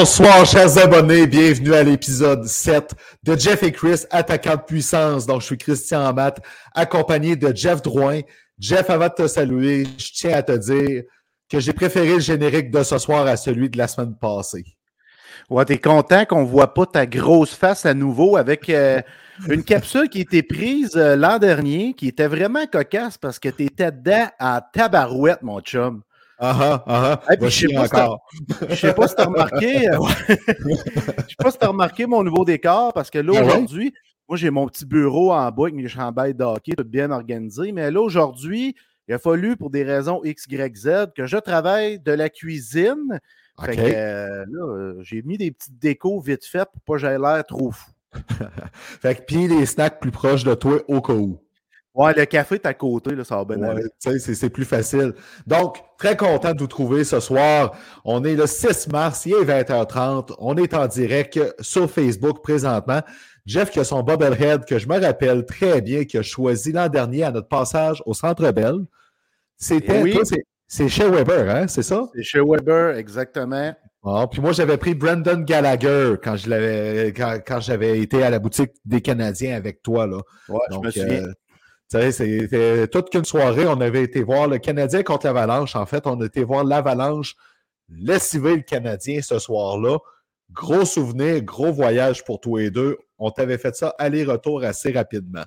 Bonsoir, chers abonnés. Bienvenue à l'épisode 7 de Jeff et Chris, attaquant de puissance. Donc, je suis Christian Amat, accompagné de Jeff Drouin. Jeff, avant de te saluer, je tiens à te dire que j'ai préféré le générique de ce soir à celui de la semaine passée. Ouais, t'es content qu'on voit pas ta grosse face à nouveau avec euh, une capsule qui était prise euh, l'an dernier, qui était vraiment cocasse parce que t'étais dedans à tabarouette, mon chum. Ah ah ah. je sais pas, encore. je sais pas si t'as remarqué. euh, je sais pas si t'as remarqué mon nouveau décor parce que là, Ah ouais? aujourd'hui, moi, j'ai mon petit bureau en bas avec mes chambailles de hockey, tout bien organisé. Mais là, aujourd'hui, il a fallu, pour des raisons X, Y, Z, que je travaille de la cuisine. Fait que euh, là, euh, j'ai mis des petites décos vite faites pour pas que j'aie l'air trop fou. Fait que puis les snacks plus proches de toi au cas où. Ouais, le café est à côté, là, ça va bien Ouais, c'est- plus facile. Donc, très content de vous trouver ce soir. On est le 6 mars, il est 20h30. On est en direct sur Facebook présentement. Jeff qui a son bobblehead que je me rappelle très bien, qu'il a choisi l'an dernier à notre passage au Centre Bell. C'était, oui. c'est- chez Weber, hein, c'est ça? C'est chez Weber, exactement. Ah, puis moi, j'avais pris Brandon Gallagher quand je l'avais, quand, quand j'avais été à la boutique des Canadiens avec toi, là. Ouais, Donc, je me souviens. euh, c'était toute qu'une soirée. On avait été voir le Canadien contre l'Avalanche. En fait, on a été voir l'Avalanche lessiver le Canadien ce soir-là. Gros souvenir, gros voyage pour tous les deux. On t'avait fait ça aller-retour assez rapidement.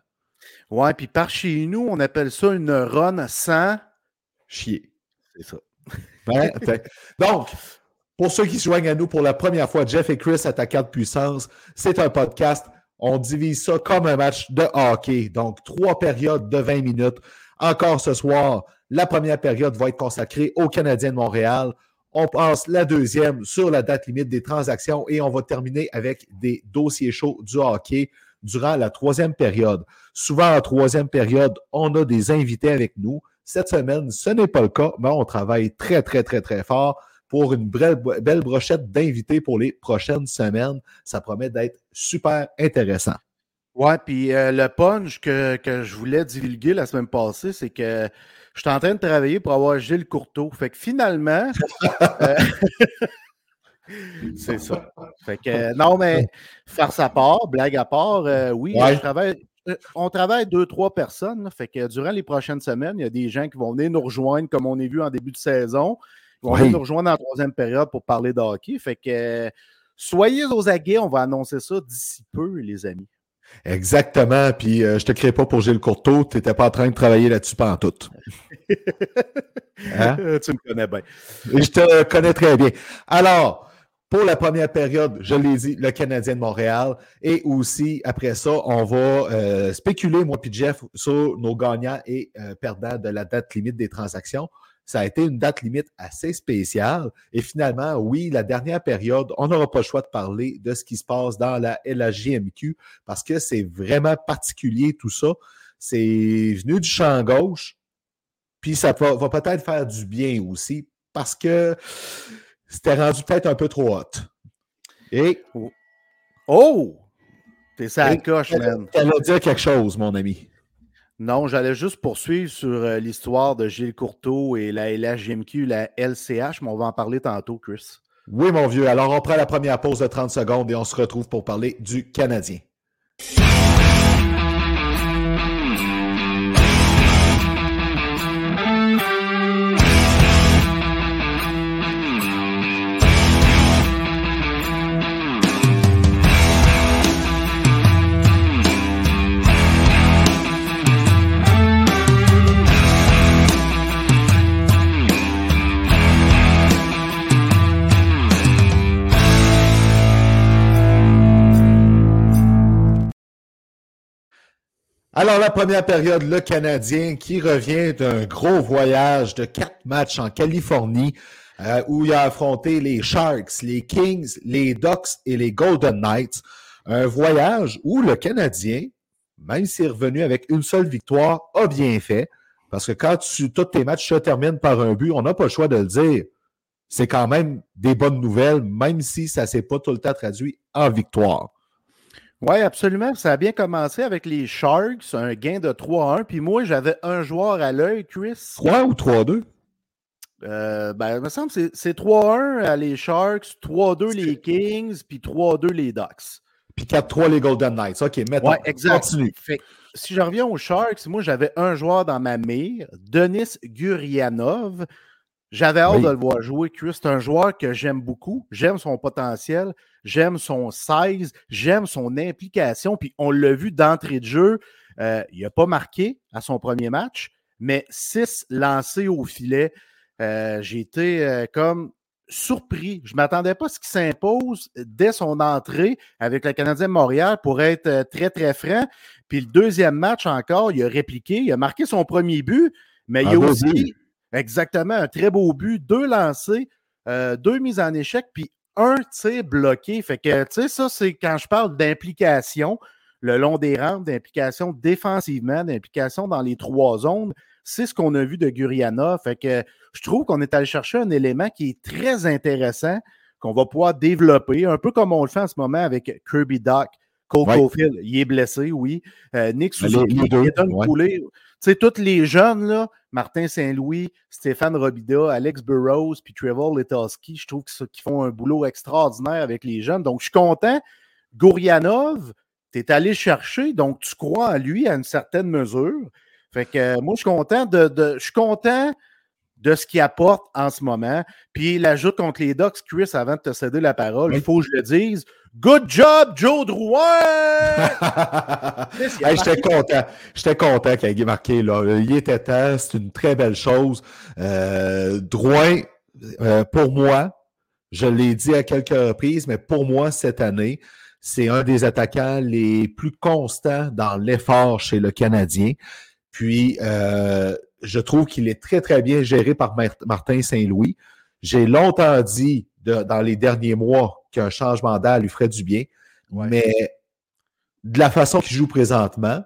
Ouais, puis par chez nous, on appelle ça une run sans. Chier. C'est ça. Hein? Donc, pour ceux qui se joignent à nous pour la première fois, Jeff et Chris, attaquants de puissance, c'est un podcast. On divise ça comme un match de hockey. Donc, trois périodes de 20 minutes. Encore ce soir, la première période va être consacrée aux Canadiens de Montréal. On passe la deuxième sur la date limite des transactions et on va terminer avec des dossiers chauds du hockey durant la troisième période. Souvent, en troisième période, on a des invités avec nous. Cette semaine, ce n'est pas le cas, mais on travaille très, très, très, très fort pour une belle, belle brochette d'invités pour les prochaines semaines. Ça promet d'être super intéressant. Ouais, puis euh, le punch que, que je voulais divulguer la semaine passée, c'est que je suis en train de travailler pour avoir Gilles Courteau. Fait que finalement, euh, c'est ça. Fait que euh, non, mais faire sa part, blague à part, oui, Ouais. je travaille. On travaille deux, trois personnes. là. fait que durant les prochaines semaines, il y a des gens qui vont venir nous rejoindre, comme on a vu en début de saison. Oui. venir nous rejoindre en troisième période pour parler de hockey. Fait que soyez aux aguets, on va annoncer ça d'ici peu, les amis. Exactement. Puis euh, je te crée pas pour Gilles Courteau. Tu n'étais pas en train de travailler là-dessus pendant tout. Hein? Euh, tu me connais bien. Je te connais très bien. Alors, pour la première période, je l'ai dit, le Canadien de Montréal. Et aussi, après ça, on va euh, spéculer, moi et Jeff, sur nos gagnants et euh, perdants de la date limite des transactions. Ça a été une date limite assez spéciale. Et finalement, oui, la dernière période, on n'aura pas le choix de parler de ce qui se passe dans la LHJMQ parce que c'est vraiment particulier tout ça. C'est venu du champ gauche. Puis ça va, va peut-être faire du bien aussi parce que c'était rendu peut-être un peu trop hot. Et Oh! T'es ça coche, man. va dire quelque chose, mon ami. Non, j'allais juste poursuivre sur euh, l'histoire de Gilles Courteau et la LHJMQ, la LCH, mais on va en parler tantôt, Chris. Oui, mon vieux. Alors, on prend la première pause de 30 secondes et on se retrouve pour parler du Canadien. Alors, la première période, le Canadien qui revient d'un gros voyage de quatre matchs en Californie euh, où il a affronté les Sharks, les Kings, les Ducks et les Golden Knights. Un voyage où le Canadien, même s'il est revenu avec une seule victoire, a bien fait. Parce que quand tu, tous tes matchs se terminent par un but, on n'a pas le choix de le dire. C'est quand même des bonnes nouvelles, même si ça ne s'est pas tout le temps traduit en victoire. Oui, absolument. Ça a bien commencé avec les Sharks, un gain de 3-1. Puis moi, j'avais un joueur à l'œil, Chris. 3 ou 3-2? Euh, ben, il me semble que c'est 3-1 à les Sharks, 3-2 les Kings, puis 3-2 les Ducks. Puis 4-3 les Golden Knights. OK, maintenant, ouais, exact. continue. si je reviens aux Sharks, moi, j'avais un joueur dans ma mire, Denis Gurianov. J'avais hâte de le voir jouer, Chris. C'est un joueur que j'aime beaucoup. J'aime son potentiel, j'aime son size, j'aime son implication. Puis on l'a vu d'entrée de jeu. Euh, il n'a pas marqué à son premier match, mais six lancés au filet. Euh, j'ai été euh, comme surpris. Je ne m'attendais pas à ce qu'il s'impose dès son entrée avec le Canadien de Montréal pour être euh, très, très franc. Puis le deuxième match encore, il a répliqué, il a marqué son premier but, mais il a aussi exactement un très beau but, deux lancés, deux mises en échec, puis un tir bloqué. Fait que, tu sais, ça, c'est quand je parle d'implication le long des rampes, d'implication défensivement, d'implication dans les trois zones. C'est ce qu'on a vu de Guriana. Fait que je trouve qu'on est allé chercher un élément qui est très intéressant, qu'on va pouvoir développer, un peu comme on le fait en ce moment avec Kirby Doc. Cole il est blessé, oui. Euh, Nick Suzuki, il est Tu sais, tous les jeunes, là, Martin Saint-Louis, Stéphane Robida, Alex Burrows, puis Trevor Letowski, je trouve qu'ils font un boulot extraordinaire avec les jeunes. Donc, je suis content. Gourianov, tu es allé chercher, donc tu crois en lui à une certaine mesure. Fait que euh, moi, je suis content de, je suis content de ce qu'il apporte en ce moment. Puis l'ajoute contre les Ducks, Chris, avant de te céder la parole, il faut que je le dise. Good job, Joe Drouin! J'étais content. J'étais content qu'il ait marqué là. Il était temps, c'est une très belle chose. Euh, Drouin, euh, pour moi, je l'ai dit à quelques reprises, mais pour moi, cette année, c'est un des attaquants les plus constants dans l'effort chez le Canadien. Puis, euh, je trouve qu'il est très, très bien géré par Martin Saint-Louis. J'ai longtemps dit dans les derniers mois qu'un changement d'air lui ferait du bien, mais de la façon qu'il joue présentement,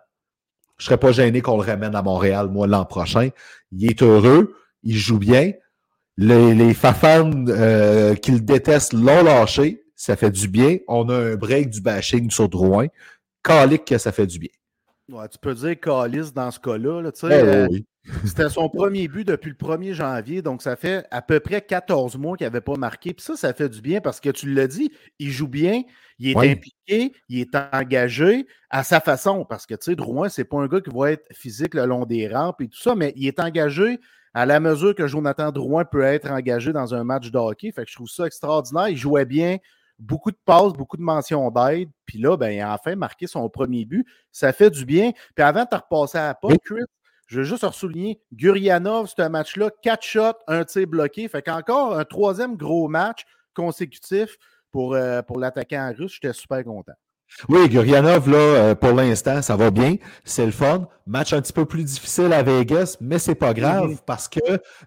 je ne serais pas gêné qu'on le ramène à Montréal, moi, l'an prochain. Il est heureux, il joue bien. Les, les fafans euh, qu'il déteste l'ont lâché, ça fait du bien. On a un break du bashing sur Drouin. Calique que ça fait du bien. Ouais, tu peux dire Calis dans ce cas-là. Euh, c'était son premier but depuis le 1er janvier, donc ça fait à peu près 14 mois qu'il n'avait pas marqué. Puis ça, ça fait du bien parce que tu l'as dit, il joue bien, il est impliqué, il est engagé à sa façon. Parce que tu sais, Drouin, c'est pas un gars qui va être physique le long des rampes et tout ça, mais il est engagé à la mesure que Jonathan Drouin peut être engagé dans un match de hockey. Fait que je trouve ça extraordinaire. Il jouait bien, beaucoup de passes, beaucoup de mentions d'aide. Puis là, ben, il a enfin marqué son premier but. Ça fait du bien. Puis avant de repasser à la pas, Chris, je veux juste ressouligner, Gurianov, c'est un match-là, quatre shots, un tir bloqué. Fait qu'encore un troisième gros match consécutif pour, euh, pour l'attaquant russe. J'étais super content. Oui, Gurianov, là, euh, pour l'instant, ça va bien. C'est le fun. Match un petit peu plus difficile à Vegas, mais c'est pas grave mm-hmm. parce que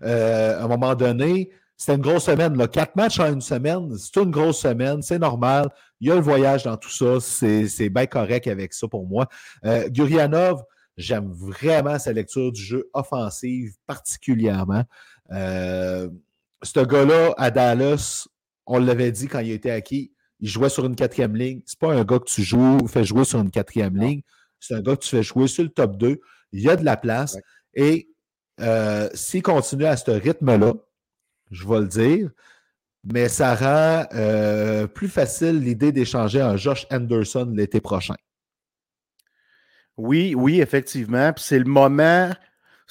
euh, à un moment donné, c'était une grosse semaine. Là. Quatre matchs en une semaine, c'est une grosse semaine, c'est normal. Il y a le voyage dans tout ça. C'est bien correct avec ça pour moi. Euh, Gurianov, j'aime vraiment sa lecture du jeu offensive, particulièrement. Euh, ce gars-là, à Dallas, on l'avait dit quand il était acquis, il jouait sur une quatrième ligne. C'est pas un gars que tu joues, fais jouer sur une quatrième ligne. C'est un gars que tu fais jouer sur le top 2. Il y a de la place. Et euh, s'il continue à ce rythme-là, je vais le dire. Mais ça rend euh, plus facile l'idée d'échanger un Josh Anderson l'été prochain. Oui, oui, effectivement. Puis c'est le moment.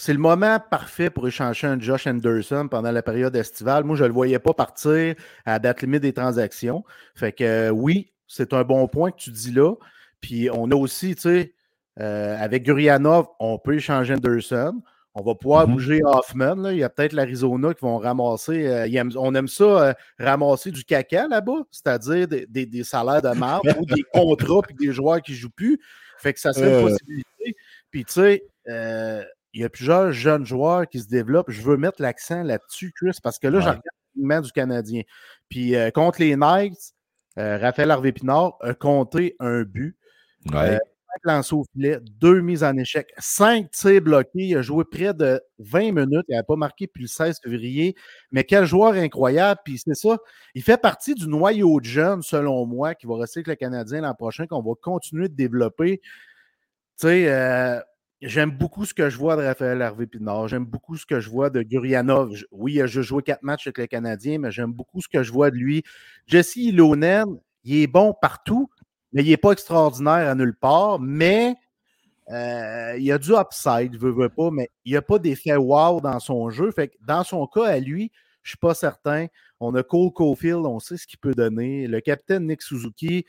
Le moment parfait pour échanger un Josh Anderson pendant la période estivale. Moi, je ne le voyais pas partir à date limite des transactions. Fait que euh, oui, c'est un bon point que tu dis là. Puis on a aussi, tu sais, euh, avec Gurianov, on peut échanger Anderson. On va pouvoir mm-hmm. bouger Hoffman. Il y a peut-être l'Arizona qui vont ramasser. Euh, on aime ça, euh, ramasser du caca là-bas, c'est-à-dire des, salaires de marge ou des contrats et des joueurs qui ne jouent plus. Fait que ça serait une euh. possibilité. Puis, tu sais, il y a plusieurs jeunes joueurs qui se développent. Je veux mettre l'accent là-dessus, Chris, parce que là, je regarde du Canadien. Puis, contre les Knights, Raphaël Harvey-Pinard a compté un but. Ouais. Lancers au filet, deux mises en échec, cinq tirs bloqués. Il a joué près de 20 minutes. Il n'a pas marqué depuis le 16 février. Mais quel joueur incroyable. Puis c'est ça. Il fait partie du noyau de jeunes, selon moi, qui va rester avec le Canadien l'an prochain, qu'on va continuer de développer. Tu sais, J'aime beaucoup ce que je vois de Raphaël Harvey Pinard. J'aime beaucoup ce que je vois de Gurianov. Oui, il a juste joué quatre matchs avec les Canadiens, mais j'aime beaucoup ce que je vois de lui. Jesse Ilonen, il est bon partout, mais il n'est pas extraordinaire à nulle part. Mais euh, il a du upside, veut, veut pas, mais il n'y a pas d'effet wow dans son jeu. Dans son cas, à lui, je ne suis pas certain. On a Cole Caulfield, on sait ce qu'il peut donner. Le capitaine Nick Suzuki,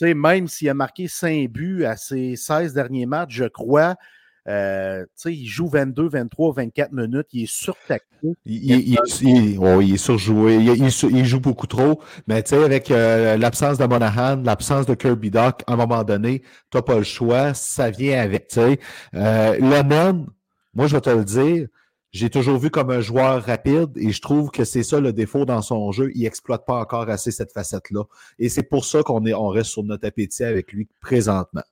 même s'il a marqué 5 buts à ses 16 derniers matchs, je crois, euh, il joue 22, 23, 24 minutes. Il est surtaxé. Il, il, il, est surjoué. Il, joue beaucoup trop. Mais avec euh, l'absence de Monahan, l'absence de Kirby Doc, à un moment donné, tu n'as pas le choix. Ça vient avec. Euh, Lemon, moi, je vais te le dire, j'ai toujours vu comme un joueur rapide et je trouve que c'est ça le défaut dans son jeu. Il n'exploite pas encore assez cette facette-là. Et c'est pour ça qu'on on reste sur notre appétit avec lui présentement.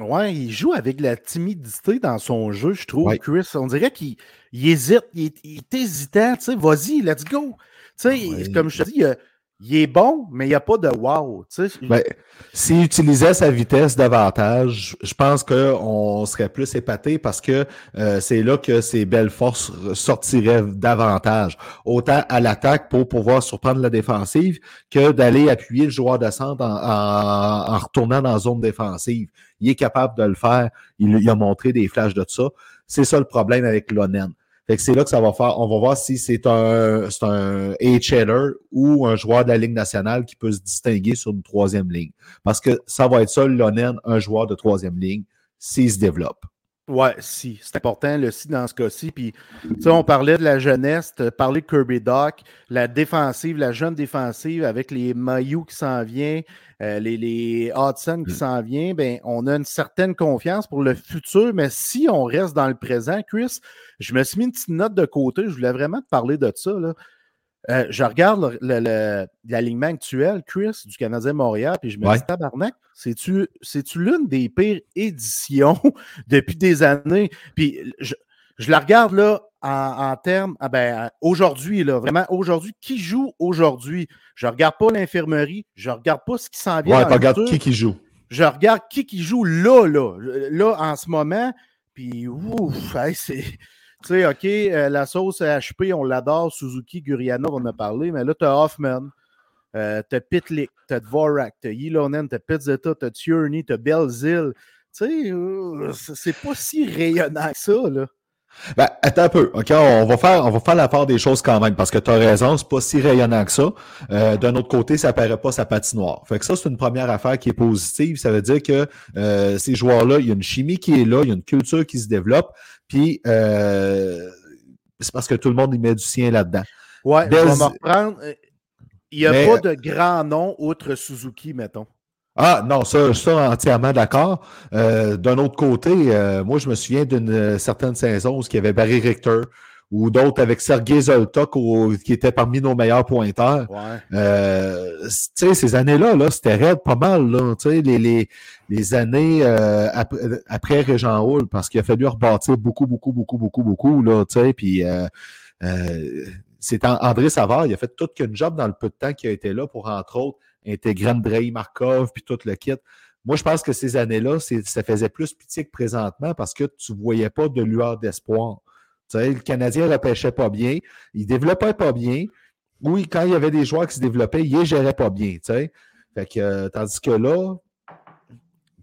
Ouais, il joue avec la timidité dans son jeu, je trouve, Chris. On dirait qu'il hésite, il est, hésitant, tu sais, vas-y, let's go. Tu sais, comme je te dis, il, est bon, mais il n'y a pas de wow. Ben, s'il utilisait sa vitesse davantage, je pense qu'on serait plus épaté parce que euh, c'est là que ses belles forces sortiraient davantage. Autant à l'attaque pour pouvoir surprendre la défensive que d'aller appuyer le joueur de centre en, en retournant dans la zone défensive il est capable de le faire. Il, a montré des flashs de ça. C'est ça le problème avec Lonen. Fait que c'est là que ça va faire. On va voir si c'est un, c'est un ou un joueur de la Ligue nationale qui peut se distinguer sur une troisième ligne. Parce que ça va être ça, Lonen, un joueur de troisième ligne, s'il se développe. Ouais, si. C'est important, le si dans ce cas-ci. Puis, tu sais, on parlait de la jeunesse, parler de Kirby Doc, la défensive, la jeune défensive avec les Mailloux qui s'en vient, euh, les, les Hudson qui mm. s'en vient, ben, on a une certaine confiance pour le futur. Mais si on reste dans le présent, Chris, je me suis mis une petite note de côté. Je voulais vraiment te parler de ça. Là. Euh, je regarde l'alignement actuel, Chris, du Canadien Montréal, puis je me dis, tabarnak, c'est-tu l'une des pires éditions depuis des années? Puis je, la regarde là en, termes, ah ben, aujourd'hui, là, vraiment, aujourd'hui, qui joue aujourd'hui? Je regarde pas l'infirmerie, je regarde pas ce qui s'en vient. Ouais, regarde qui qui joue. Je regarde qui qui joue là, là, là, en ce moment, puis ouf, c'est tu sais, OK, euh, la sauce HP, on l'adore. Suzuki, Gurianov, on en a parlé, mais là, tu Hoffman, euh, tu as Pitlick, tu as Dvorak, tu as Yilonen, tu Pizzetta, tu Tierney, tu as Belzil. Tu sais, euh, c'est pas si rayonnant que ça, là. Ben, attends un peu, OK? On va faire, on va faire des choses quand même, parce que tu as raison, c'est pas si rayonnant que ça. Euh, D'un autre côté, ça paraît pas sa patinoire. Fait que ça, c'est une première affaire qui est positive. Ça veut dire que ces joueurs-là, il y a une chimie qui est là, il y a une culture qui se développe, puis euh, c'est parce que tout le monde y met du sien là-dedans. Ouais, on va reprendre. Il n'y a pas de grand nom outre Suzuki, mettons. Ah non, ça, ça entièrement d'accord. Euh, d'un autre côté, euh, moi, je me souviens d'une euh, certaine saison où il y avait Barry Richter ou d'autres avec Sergei Zoltok qui était parmi nos meilleurs pointeurs. Ouais. tu sais, ces années-là, -là, c'était raide pas mal. Là, les, les, les années après, après Régent Hall, parce qu'il a fallu rebâtir beaucoup, beaucoup, beaucoup, beaucoup, beaucoup. Là, puis c'est André Savard, il a fait toute qu'une job dans le peu de temps qu'il a été là pour, entre autres, intégrer Andrei Markov, puis tout le kit. Moi, je pense que ces années-là, ça faisait plus pitié que présentement parce que tu ne voyais pas de lueur d'espoir. Le Canadien ne repêchait pas bien, il ne développait pas bien. Oui, quand il y avait des joueurs qui se développaient, il ne gérait pas bien. Fait que, euh, tandis que là,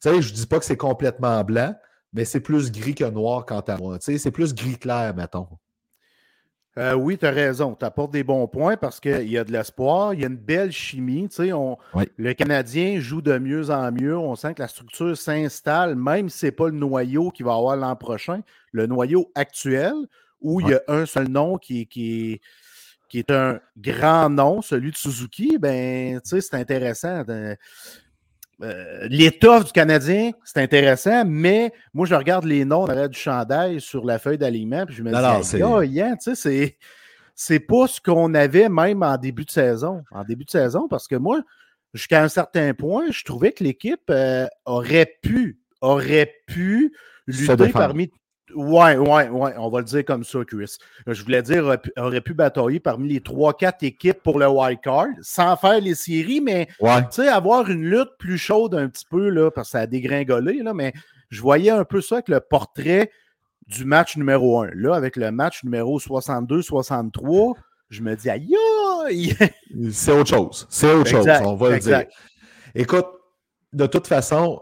je ne dis pas que c'est complètement blanc, mais c'est plus gris que noir quant à moi. C'est plus gris clair, mettons. Euh, oui, tu as raison. Tu apportes des bons points parce qu'il y a de l'espoir, il y a une belle chimie. On, Le Canadien joue de mieux en mieux. On sent que la structure s'installe, même si ce n'est pas le noyau qu'il va avoir l'an prochain, le noyau actuel, où il y a un seul nom qui, qui, qui est un grand nom, celui de Suzuki, ben, c'est intéressant. Euh, l'étoffe du Canadien, c'est intéressant, mais moi, je regarde les noms derrière du chandail sur la feuille d'alignement, puis je me dis, oh, yeah, tu sais, c'est c'est pas ce qu'on avait même en début de saison. En début de saison, parce que moi, jusqu'à un certain point, je trouvais que l'équipe euh, aurait pu, aurait pu lutter parmi. Ouais, ouais, ouais, on va le dire comme ça, Chris. Je voulais dire, aurait pu, batailler parmi les 3-4 équipes pour le wild card, sans faire les séries, mais avoir une lutte plus chaude un petit peu, là, parce que ça a dégringolé, là, mais je voyais un peu ça avec le portrait du match numéro 1. Là, avec le match numéro 62-63, je me dis, aïe, C'est autre chose. C'est autre chose, on va le dire. Écoute, de toute façon,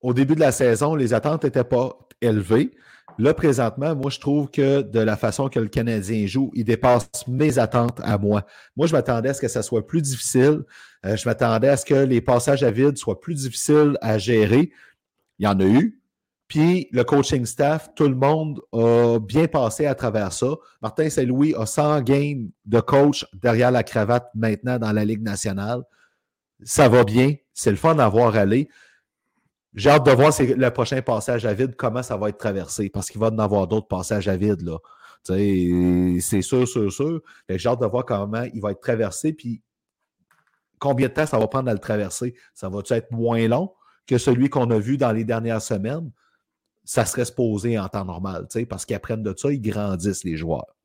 au début de la saison, les attentes n'étaient pas élevées. Là, présentement, moi, je trouve que de la façon que le Canadien joue, il dépasse mes attentes à moi. Moi, je m'attendais à ce que ça soit plus difficile. Euh, je m'attendais à ce que les passages à vide soient plus difficiles à gérer. Il y en a eu. Puis le coaching staff, tout le monde a bien passé à travers ça. Martin Saint-Louis a 100 games de coach derrière la cravate maintenant dans la Ligue nationale. Ça va bien. C'est le fun d'avoir allé. J'ai hâte de voir le prochain passage à vide, comment ça va être traversé, parce qu'il va en avoir d'autres passages à vide. Là. C'est sûr, sûr, sûr. J'ai hâte de voir comment il va être traversé, puis combien de temps ça va prendre à le traverser. Ça va être moins long que celui qu'on a vu dans les dernières semaines? ça serait supposé en temps normal, parce qu'ils apprennent de ça, ils grandissent, les joueurs.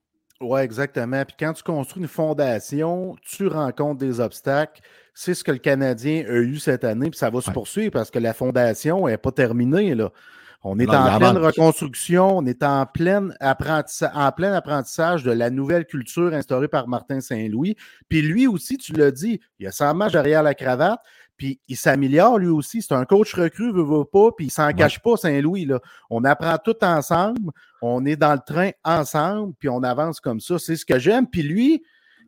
Oui, exactement. Puis quand tu construis une fondation, tu rencontres des obstacles. C'est ce que le Canadien a eu cette année, puis ça va se poursuivre parce que la fondation n'est pas terminée. Là. On est en pleine reconstruction, on est en plein, en plein apprentissage de la nouvelle culture instaurée par Martin Saint-Louis. Puis lui aussi, tu l'as dit, il a 100 matchs derrière la cravate. Puis il s'améliore lui aussi. C'est un coach recru, veut, veut pas, puis il s'en cache pas, Saint-Louis. Là. On apprend tout ensemble, on est dans le train ensemble, puis on avance comme ça. C'est ce que j'aime. Puis lui,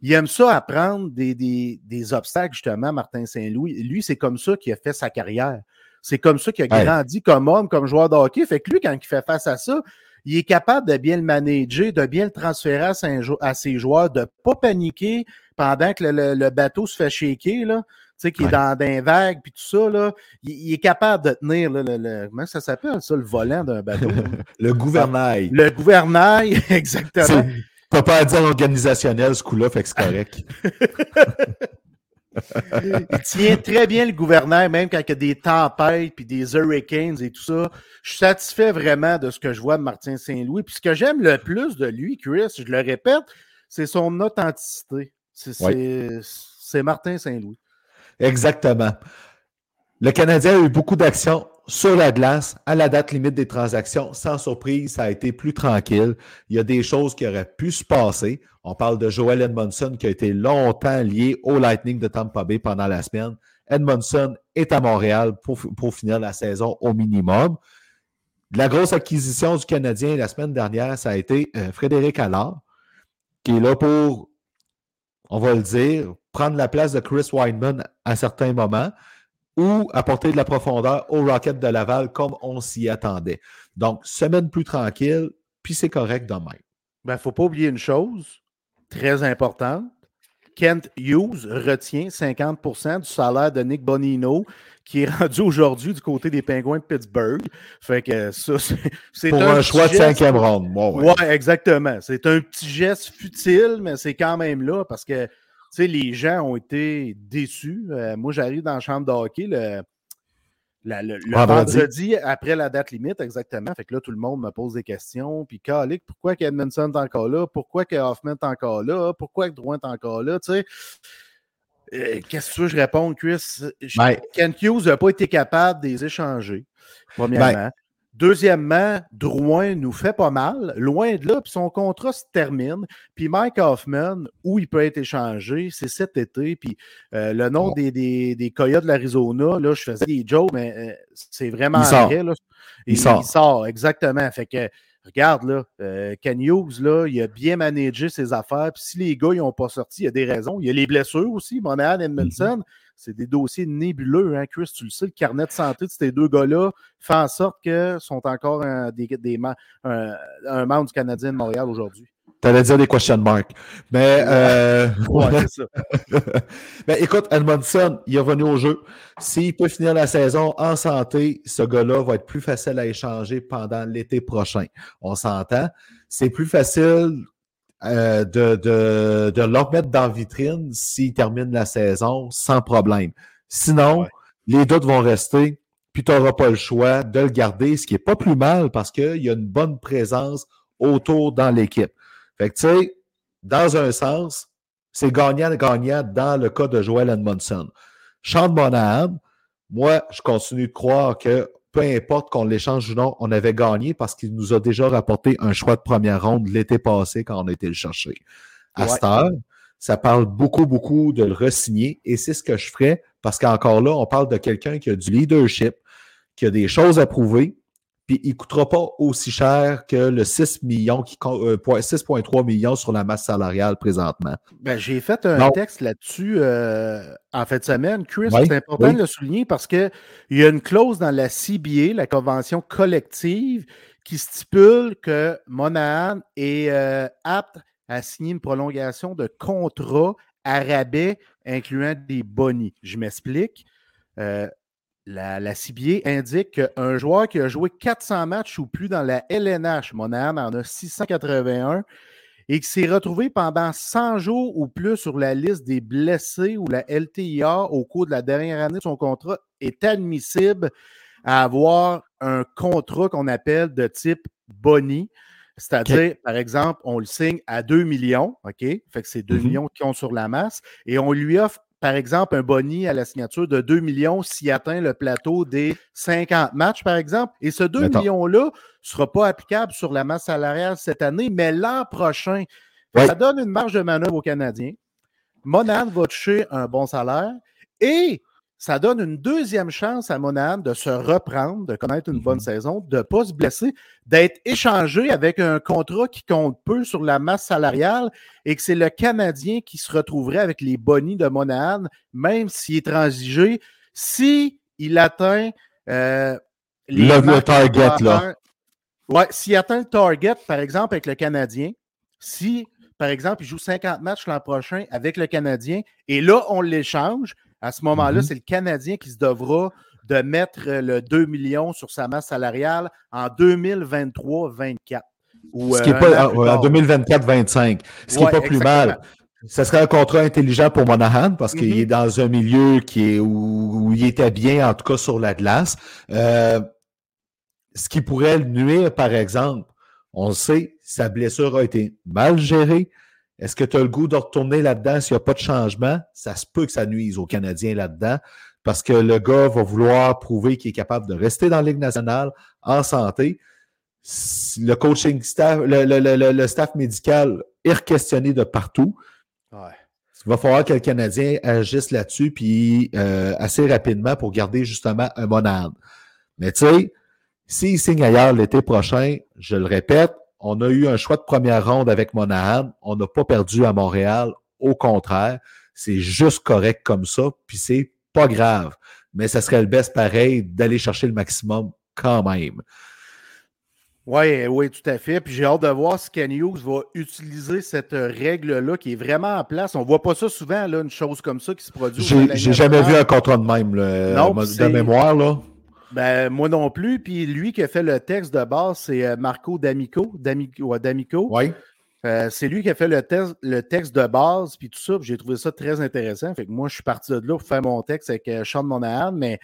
il aime ça apprendre des, des, obstacles, justement, Martin Saint-Louis. Lui, c'est comme ça qu'il a fait sa carrière. C'est comme ça qu'il a grandi comme homme, comme joueur de hockey. Fait que lui, quand il fait face à ça, il est capable de bien le manager, de bien le transférer à, ses joueurs, de ne pas paniquer pendant que le, bateau se fait shaker. Là sais, qui est dans des vagues, puis tout ça, là, il, est capable de tenir, le, comment ça s'appelle, ça, le volant d'un bateau? le gouvernail. Le gouvernail, exactement. Pas pas à dire organisationnel, ce coup-là, fait que c'est correct. il tient très bien le gouvernail, même quand il y a des tempêtes puis des hurricanes et tout ça. Je suis satisfait vraiment de ce que je vois de Martin Saint-Louis. Puis ce que j'aime le plus de lui, Chris, je le répète, c'est son authenticité. C'est Martin Saint-Louis. Exactement. Le Canadien a eu beaucoup d'actions sur la glace à la date limite des transactions. Sans surprise, ça a été plus tranquille. Il y a des choses qui auraient pu se passer. On parle de Joel Edmondson qui a été longtemps lié au Lightning de Tampa Bay pendant la semaine. Edmondson est à Montréal pour, finir la saison au minimum. La grosse acquisition du Canadien la semaine dernière, ça a été euh, Frédéric Allard, qui est là pour, on va le dire, prendre la place de Chris Weinman à certains moments ou apporter de la profondeur au Rocket de Laval comme on s'y attendait. Donc, semaine plus tranquille, puis c'est correct de même. Il ben, ne faut pas oublier une chose très importante. Kent Hughes retient 50% du salaire de Nick Bonino, qui est rendu aujourd'hui du côté des Pingouins de Pittsburgh. Fait que ça, c'est Pour un, choix de cinquième ronde. Oui, ouais, exactement. C'est un petit geste futile, mais c'est quand même là parce que sais, les gens ont été déçus. Euh, moi, j'arrive dans la chambre de hockey le, vendredi après la date limite, exactement. Fait que là, tout le monde me pose des questions. Puis, Calic, pourquoi Edmondson est encore là? Pourquoi que Hoffman est encore là? Pourquoi que Drouin est encore là? Tu sais, euh, qu'est-ce que tu veux que je réponde, Chris? Ben Ken Hughes n'a pas été capable de les échanger, premièrement. Ben Deuxièmement, Drouin nous fait pas mal, loin de là, puis son contrat se termine. Puis Mike Hoffman, où il peut être échangé, c'est cet été. Puis euh, le nom des, des, Coyotes de l'Arizona, là, je faisais des jokes, mais euh, c'est vraiment vrai. Il, sort. il, sort. exactement. Fait que, regarde, là, euh, Ken Hughes, là, il a bien managé ses affaires. Puis si les gars, ils n'ont pas sorti, il y a des raisons. Il y a les blessures aussi, Monahan et Edmondson. Mm-hmm c'est des dossiers nébuleux, hein, Chris, tu le sais, le carnet de santé de ces deux gars-là fait en sorte qu'ils sont encore un, des, un, membre du Canadien de Montréal aujourd'hui. T'allais dire des question marks. Mais, euh... Ouais, ça. Ben, écoute, Edmondson, il est revenu au jeu. S'il peut finir la saison en santé, ce gars-là va être plus facile à échanger pendant l'été prochain. On s'entend. C'est plus facile euh, de, de, de le remettre dans la vitrine s'il termine la saison sans problème. Sinon, Ouais. les doutes vont rester, puis tu n'auras pas le choix de le garder, ce qui n'est pas plus mal parce qu'il y a une bonne présence autour dans l'équipe. Fait que, tu sais, dans un sens, c'est gagnant-gagnant dans le cas de Joel Edmondson. Sean Monahan, moi, je continue de croire que peu importe qu'on l'échange ou non, on avait gagné parce qu'il nous a déjà rapporté un choix de première ronde l'été passé quand on a été le chercher. À Ouais. cette heure, ça parle beaucoup, beaucoup de le resigner et c'est ce que je ferais parce qu'encore là, on parle de quelqu'un qui a du leadership, qui a des choses à prouver, puis il ne coûtera pas aussi cher que le 6 millions, qui co- euh, point- 6,3 millions sur la masse salariale présentement. Ben, j'ai fait un Non. texte là-dessus euh, en fin de semaine. Chris, Oui, c'est important oui. de le souligner parce qu'il y a une clause dans la CBA, la convention collective, qui stipule que Monahan est euh, apte à signer une prolongation de contrat à rabais incluant des bonnies. Je m'explique. La, la CBA indique qu'un joueur qui a joué 400 matchs ou plus dans la LNH, Monahan en a 681, et qui s'est retrouvé pendant 100 jours ou plus sur la liste des blessés ou la LTIA au cours de la dernière année de son contrat, est admissible à avoir un contrat qu'on appelle de type Boni. C'est-à-dire, par exemple, on le signe à 2 millions, OK? Fait que c'est 2 Mhm. millions qui ont sur la masse, et on lui offre, par exemple, un boni à la signature de 2 millions s'il atteint le plateau des 50 matchs, par exemple. Et ce 2 Mettons. millions-là ne sera pas applicable sur la masse salariale cette année, mais l'an prochain. Ouais. Ça donne une marge de manœuvre aux Canadiens. Monahan va toucher un bon salaire et ça donne une deuxième chance à Monahan de se reprendre, de connaître une bonne Mhm. saison, de ne pas se blesser, d'être échangé avec un contrat qui compte peu sur la masse salariale et que c'est le Canadien qui se retrouverait avec les bonnies de Monahan, même s'il est transigé, si il atteint euh, les Le- target, là. Ouais, s'il atteint le target, par exemple, avec le Canadien, si, par exemple, il joue 50 matchs l'an prochain avec le Canadien, et là, on l'échange, à ce moment-là, Mhm. c'est le Canadien qui se devra de mettre euh, le 2 millions sur sa masse salariale en 2023-24. Ou, Ce qui euh, un pas en tard. 2024-25. Ce qui n'est Ouais, pas plus exactement. mal. Ce serait un contrat intelligent pour Monahan parce qu'il Mhm. est dans un milieu qui est où, où il était bien, en tout cas sur la glace. Euh, ce qui pourrait le nuire, par exemple, on le sait, sa blessure a été mal gérée. Est-ce que tu as le goût de retourner là-dedans s'il n'y a pas de changement? Ça se peut que ça nuise aux Canadiens là-dedans parce que le gars va vouloir prouver qu'il est capable de rester dans la Ligue nationale en santé. Le coaching staff, le, le- le- le- staff médical est questionné de partout. Ouais. Il va falloir que le Canadien agisse là-dessus, puis euh, assez rapidement pour garder justement un Monahan. Mais tu sais, s'il signe ailleurs l'été prochain, je le répète, on a eu un choix de première ronde avec Monahan. On n'a pas perdu à Montréal. Au contraire, c'est juste correct comme ça, puis c'est pas grave. Mais ça serait le best pareil d'aller chercher le maximum quand même. Oui, oui, tout à fait. Puis j'ai hâte de voir si Ken Hughes va utiliser cette euh, règle-là qui est vraiment en place. On ne voit pas ça souvent, là, une chose comme ça qui se produit. J'ai jamais vu un contrat de même, là, Non, de mémoire. Là. Ben, moi non plus. Puis lui qui a fait le texte de base, c'est euh, Marco D'Amico. D'Amico. D'Amico. Oui. Euh, c'est lui qui a fait le, texte- le texte de base, puis tout ça. J'ai trouvé ça très intéressant. Fait que moi, je suis parti de là pour faire mon texte avec euh, Sean Monahan, mais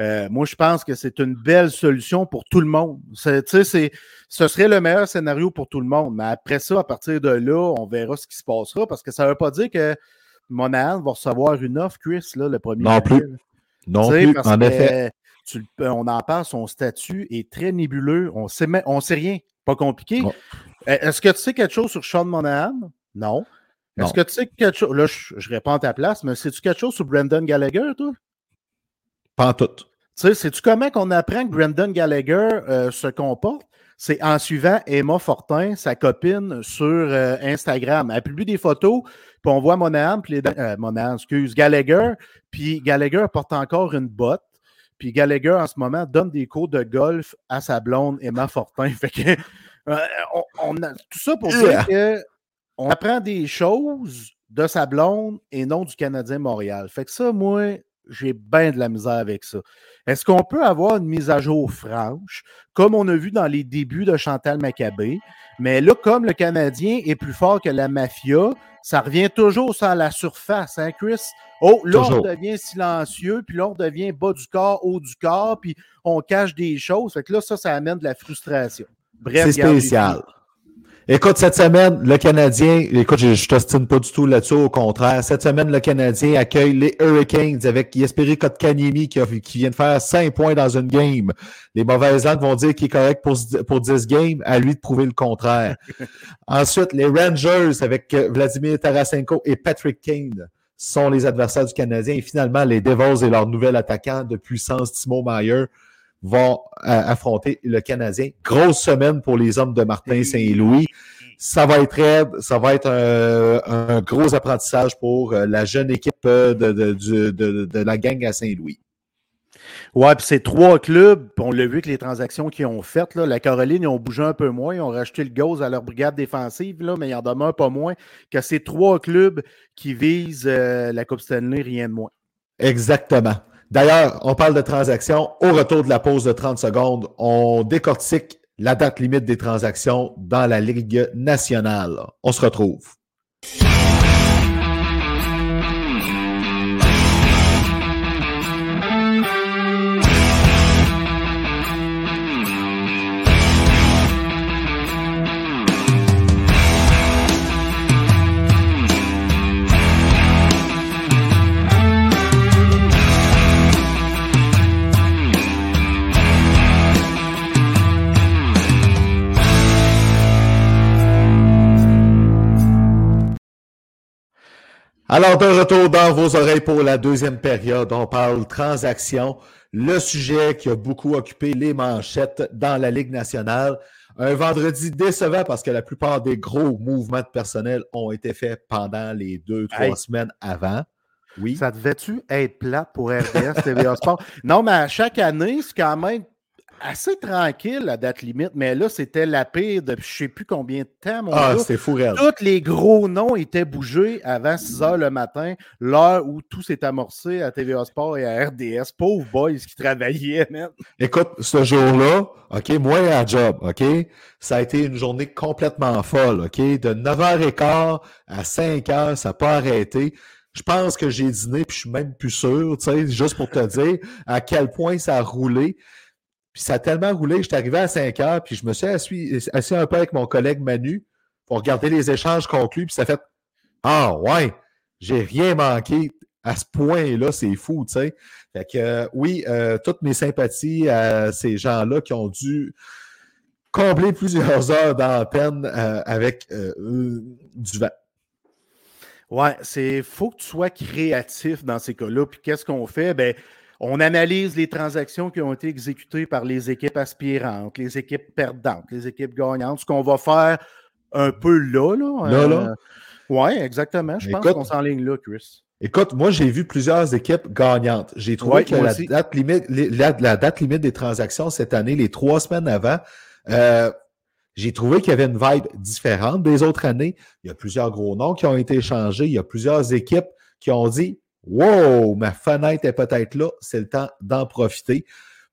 euh, moi, je pense que c'est une belle solution pour tout le monde. C'est- tu sais, c'est- ce serait le meilleur scénario pour tout le monde. Mais après ça, à partir de là, on verra ce qui se passera parce que ça ne veut pas dire que Monahan va recevoir une offre, Chris, là, le premier. Non plus. Non plus, en que, effet. Tu on en parle, son statut est très nébuleux. On sait, on sait rien. Pas compliqué. Euh, Est-ce que tu sais quelque chose sur Sean Monahan? Non. Non. Est-ce que tu sais quelque chose? Là, je, je réponds à ta place, mais sais-tu quelque chose sur Brendan Gallagher, toi? Pas en tout. Tu sais, sais-tu comment qu'on apprend que Brendan Gallagher euh, se comporte? C'est en suivant Emma Fortin, sa copine, sur euh, Instagram. Elle publie des photos, puis on voit Monahan, puis les, euh, Monahan, excuse, Gallagher, puis Gallagher porte encore une botte. Puis Gallagher, en ce moment, donne des cours de golf à sa blonde Emma Fortin. Fait que, euh, on, on a- tout ça pour dire que on apprend des choses de sa blonde et non du Canadien Montréal. Fait que ça, moi, j'ai bien de la misère avec ça. Est-ce qu'on peut avoir une mise à jour franche, comme on a vu dans les débuts de Chantal Maccabé? Mais là, comme le Canadien est plus fort que la mafia, ça revient toujours sur la surface, hein, Chris? Oh, là, on devient silencieux, puis là, on devient bas du corps, haut du corps, puis on cache des choses. Fait que là, ça, ça amène de la frustration. Bref, c'est spécial. Écoute, cette semaine, le Canadien, écoute, je ne t'ostine pas du tout là-dessus, au contraire. Cette semaine, le Canadien accueille les Hurricanes avec Yesperi Kotkaniemi qui, qui vient de faire 5 points dans une game. Les mauvaises langues vont dire qu'il est correct pour, pour 10 games, à lui de prouver le contraire. Ensuite, les Rangers avec Vladimir Tarasenko et Patrick Kane sont les adversaires du Canadien. Et finalement, les Devils et leur nouvel attaquant de puissance, Timo Meyer, vont euh, affronter le Canadien. Grosse semaine pour les hommes de Martin Saint-Louis. Ça va être raide, ça va être un, gros apprentissage pour euh, la jeune équipe euh, de, de, la gang à Saint-Louis. Ouais, puis ces trois clubs, on l'a vu avec les transactions qu'ils ont faites, là, la Caroline, ils ont bougé un peu moins, ils ont rajouté le gauze à leur brigade défensive, là, mais il en demeure pas moins que ces trois clubs qui visent la Coupe Stanley, rien de moins. Exactement. D'ailleurs, on parle de transactions. Au retour de la pause de 30 secondes, on décortique la date limite des transactions dans la Ligue nationale. On se retrouve. Alors, de retour dans vos oreilles pour la deuxième période, on parle transaction, le sujet qui a beaucoup occupé les manchettes dans la Ligue nationale. Un vendredi décevant parce que la plupart des gros mouvements de personnel ont été faits pendant les deux, trois semaines avant. Oui. Ça devait-tu être plat pour RDS TVA Sport? Non, mais à chaque année, c'est quand même assez tranquille la date limite, mais là, c'était la pire depuis je ne sais plus combien de temps. Mon ah, c'était fou, Tous les gros noms étaient bougés avant 6 heures le matin, l'heure où tout s'est amorcé à TVA Sport et à RDS. Pauvres boys qui travaillaient, man. Écoute, ce jour-là, OK, moi à job, OK, ça a été une journée complètement folle, OK? De 9h15 à 5h, ça n'a pas arrêté. Je pense que j'ai dîné, puis je suis même plus sûr, tu sais, juste pour te dire à quel point ça a roulé. Puis ça a tellement roulé que j'étais arrivé à 5 heures, puis je me suis assis, un peu avec mon collègue Manu pour regarder les échanges conclus, puis ça fait Ah ouais, j'ai rien manqué à ce point-là, c'est fou, tu sais. Fait que euh, oui, euh, toutes mes sympathies à ces gens-là qui ont dû combler plusieurs heures dans peine euh, avec du vent. Ouais, c'est faut que tu sois créatif dans ces cas-là. Puis qu'est-ce qu'on fait? Ben, on analyse les transactions qui ont été exécutées par les équipes aspirantes, les équipes perdantes, les équipes gagnantes, ce qu'on va faire un peu là. Là, là, là? Euh, oui, exactement. Je pense qu'on s'enligne là, Chris. Écoute, moi, j'ai vu plusieurs équipes gagnantes. J'ai trouvé que la date, limite, la, date, limite, des transactions cette année, les trois semaines avant, euh, j'ai trouvé qu'il y avait une vibe différente des autres années. Il y a plusieurs gros noms qui ont été échangés. Il y a plusieurs équipes qui ont dit Wow, ma fenêtre est peut-être là, c'est le temps d'en profiter.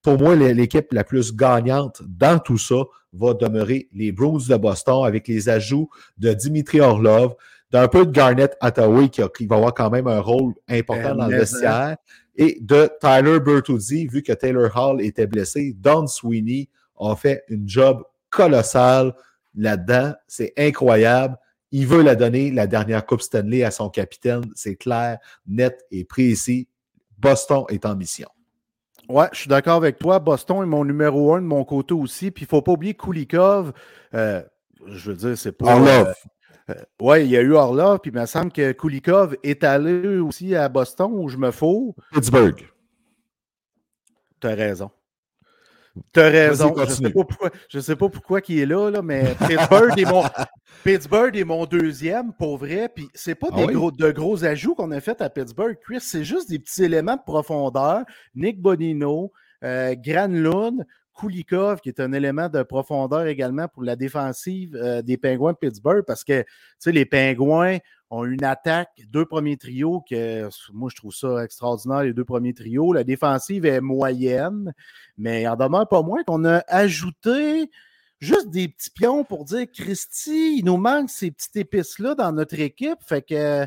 Pour moi, l'équipe la plus gagnante dans tout ça va demeurer les Bruins de Boston avec les ajouts de Dimitri Orlov, d'un peu de Garnett Hathaway qui, va avoir quand même un rôle important dans le vestiaire, et de Tyler Bertuzzi, vu que Taylor Hall était blessé. Don Sweeney a fait une job colossal là-dedans. C'est incroyable. Il veut la donner, la dernière Coupe Stanley, à son capitaine. C'est clair, net et précis. Boston est en mission. Ouais, je suis d'accord avec toi. Boston est mon numéro un de mon côté aussi. Puis il ne faut pas oublier Kulikov. Euh, je veux dire, c'est pas. Orlov. Euh, euh, ouais, il y a eu Orlov. Puis il me semble que Kulikov est allé aussi à Boston où je me fous. Pittsburgh. Tu as raison. Tu as raison. Je ne sais, pas pourquoi, sais pas pourquoi il est là, là mais Pittsburgh est, mon, Pittsburgh est mon deuxième, pour vrai. Puis c'est pas ah des gros, de gros ajouts qu'on a fait à Pittsburgh, Chris. C'est juste des petits éléments de profondeur. Nick Bonino, euh, Granlund, Kulikov, qui est un élément de profondeur également pour la défensive euh, des Pingouins de Pittsburgh, parce que les Pingouins ont une attaque, deux premiers trios, que moi je trouve ça extraordinaire, les deux premiers trios. La défensive est moyenne, mais en demeure pas moins qu'on a ajouté juste des petits pions pour dire Christy, il nous manque ces petites épices-là dans notre équipe. Fait que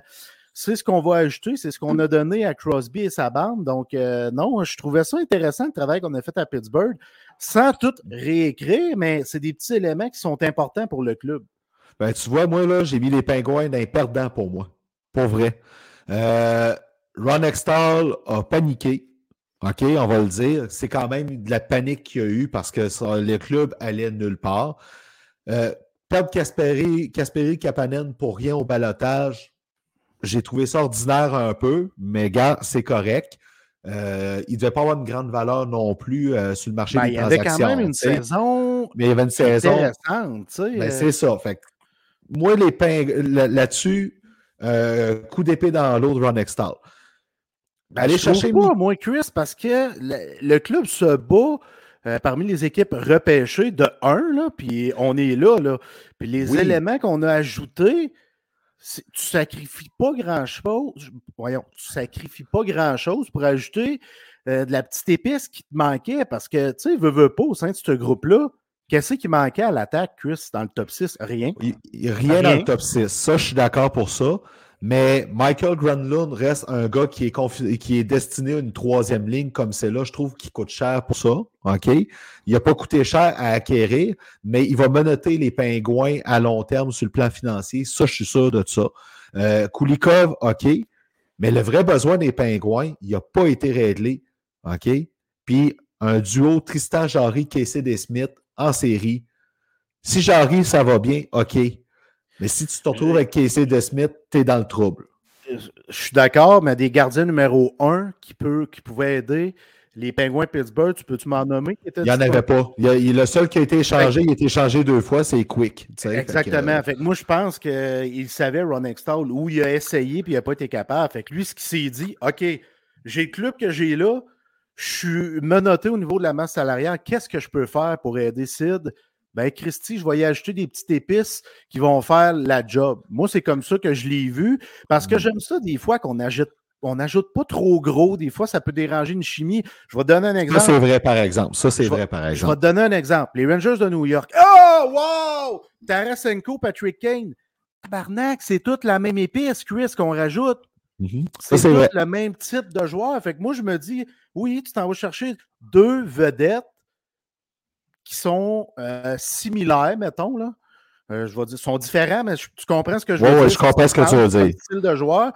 c'est ce qu'on va ajouter, c'est ce qu'on a donné à Crosby et sa bande. Donc, euh, non, je trouvais ça intéressant le travail qu'on a fait à Pittsburgh, sans tout réécrire, mais c'est des petits éléments qui sont importants pour le club. Ben, tu vois, moi, là, j'ai mis les pingouins d'un perdant pour moi. Pour vrai. Euh, Ron Extall a paniqué. OK, on va le dire. C'est quand même de la panique qu'il y a eu parce que le club allait nulle part. Euh, perdre Kasperi, Kasperi Kapanen pour rien au balotage, j'ai trouvé ça ordinaire un peu, mais gars, c'est correct. Euh, il ne devait pas avoir une grande valeur non plus euh, sur le marché ben, des transactions. Il y avait quand même une saison. Mais il y avait une saison. Intéressante, ben, c'est ça. Fait moi, les là-dessus, euh, coup d'épée dans l'eau de Ron Extall. Ben, Allez chercher. Pas, moi, Chris, parce que le, club se bat. parmi les équipes repêchées de 1, puis on est là, là. Puis les éléments qu'on a ajoutés, tu sacrifies pas grand-chose. Voyons, tu sacrifies pas grand-chose pour ajouter euh, de la petite épice qui te manquait parce que, tu sais, veux, veux pas, au sein de ce groupe-là, qu'est-ce qui manquait à l'attaque, Chris, dans le top 6? Rien. rien, dans le top 6. Ça, je suis d'accord pour ça. Mais Michael Granlund reste un gars qui est, qui est destiné à une troisième ligne comme c'est là. Je trouve qu'il coûte cher pour ça. OK? Il n'a pas coûté cher à acquérir, mais il va menoter les pingouins à long terme sur le plan financier. Ça, je suis sûr de ça. Euh, Kulikov, OK. Mais le vrai besoin des pingouins, il n'a pas été réglé. OK? Puis un duo Tristan Jarry, Casey Smith en série. Si Jarry, ça va bien, OK. Mais si tu te retrouves avec Casey DeSmith, tu es dans le trouble. Je suis d'accord, mais des gardiens numéro un qui, peut, qui pouvaient aider les Pingouins Pittsburgh, tu peux-tu m'en nommer? Il n'y en avait pas. Il le seul qui a été échangé, il a été échangé deux fois, c'est Quick. Exactement. Euh, fait moi, je pense qu'il savait, Ron Extall, où il a essayé puis il n'a pas été capable. Fait que lui, ce qu'il s'est dit, OK, j'ai le club que j'ai là, je suis menotté au niveau de la masse salariale. Qu'est-ce que je peux faire pour aider Sid? ben Christy, je vais y ajouter des petites épices qui vont faire la job. Moi, c'est comme ça que je l'ai vu, parce que mmh. j'aime ça des fois qu'on ajoute on n'ajoute pas trop gros. Des fois, ça peut déranger une chimie. Je vais te donner un exemple. Ça, c'est vrai, par exemple. Ça, c'est vrai, par exemple. Je vais te donner un exemple. Les Rangers de New York. Oh, wow! Tarasenko, Patrick Kane. Tabarnak, c'est toute la même épice, Chris, qu'on rajoute. Mmh c'est le même type de joueur. Fait que moi, je me dis, oui, tu t'en vas chercher deux vedettes qui sont euh, similaires, mettons, là. Euh, je vais dire, sont différents, mais tu comprends ce que je veux dire? Oui, je comprends ce que tu veux dire. style de joueur.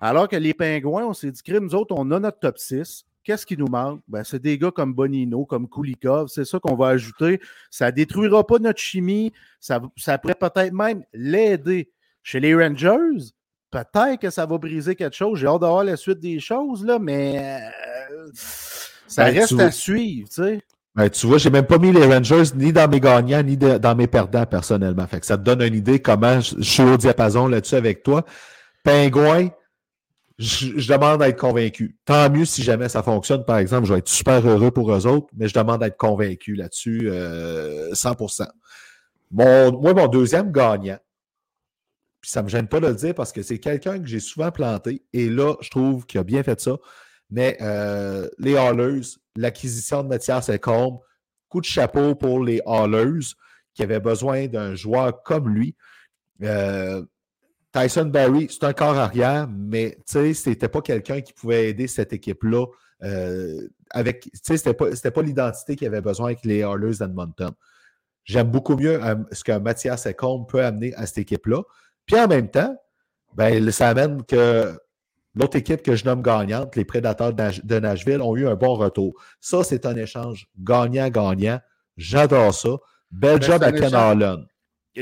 Alors que les Pingouins, on s'est dit, nous autres, on a notre top 6. Qu'est-ce qui nous manque? Ben, c'est des gars comme Bonino, comme Kulikov. C'est ça qu'on va ajouter. Ça ne détruira pas notre chimie. Ça, ça pourrait peut-être même l'aider. Chez les Rangers, peut-être que ça va briser quelque chose. J'ai hâte d'avoir la suite des choses, là, mais euh, ça ben, reste à suivre. Tu sais. Ben, tu vois, j'ai même pas mis les Rangers ni dans mes gagnants, ni dans mes perdants personnellement. Fait que ça te donne une idée comment je, suis au diapason là-dessus avec toi. Pingouin, je, demande à être convaincu. Tant mieux si jamais ça fonctionne, par exemple, je vais être super heureux pour eux autres, mais je demande à être convaincu là-dessus euh, 100%. Mon, moi, mon deuxième gagnant, ça me gêne pas de le dire parce que c'est quelqu'un que j'ai souvent planté, et là, je trouve qu'il a bien fait ça, mais euh, les Hallers, l'acquisition de Mathias Ecombe, coup de chapeau pour les Hallers qui avaient besoin d'un joueur comme lui. Euh, Tyson Barry, c'est un corps arrière, mais ce n'était pas quelqu'un qui pouvait aider cette équipe-là. Euh, avec, ce n'était pas, pas l'identité qu'il avait besoin avec les Hallers d'Edmonton. J'aime beaucoup mieux euh, ce que Mathias Ecombe peut amener à cette équipe-là. Puis en même temps, ben, ça amène que L'autre équipe que je nomme gagnante, les Prédateurs de Nashville, ont eu un bon retour. Ça, c'est un échange gagnant-gagnant. J'adore ça. Bel ben, job à Ken Harlan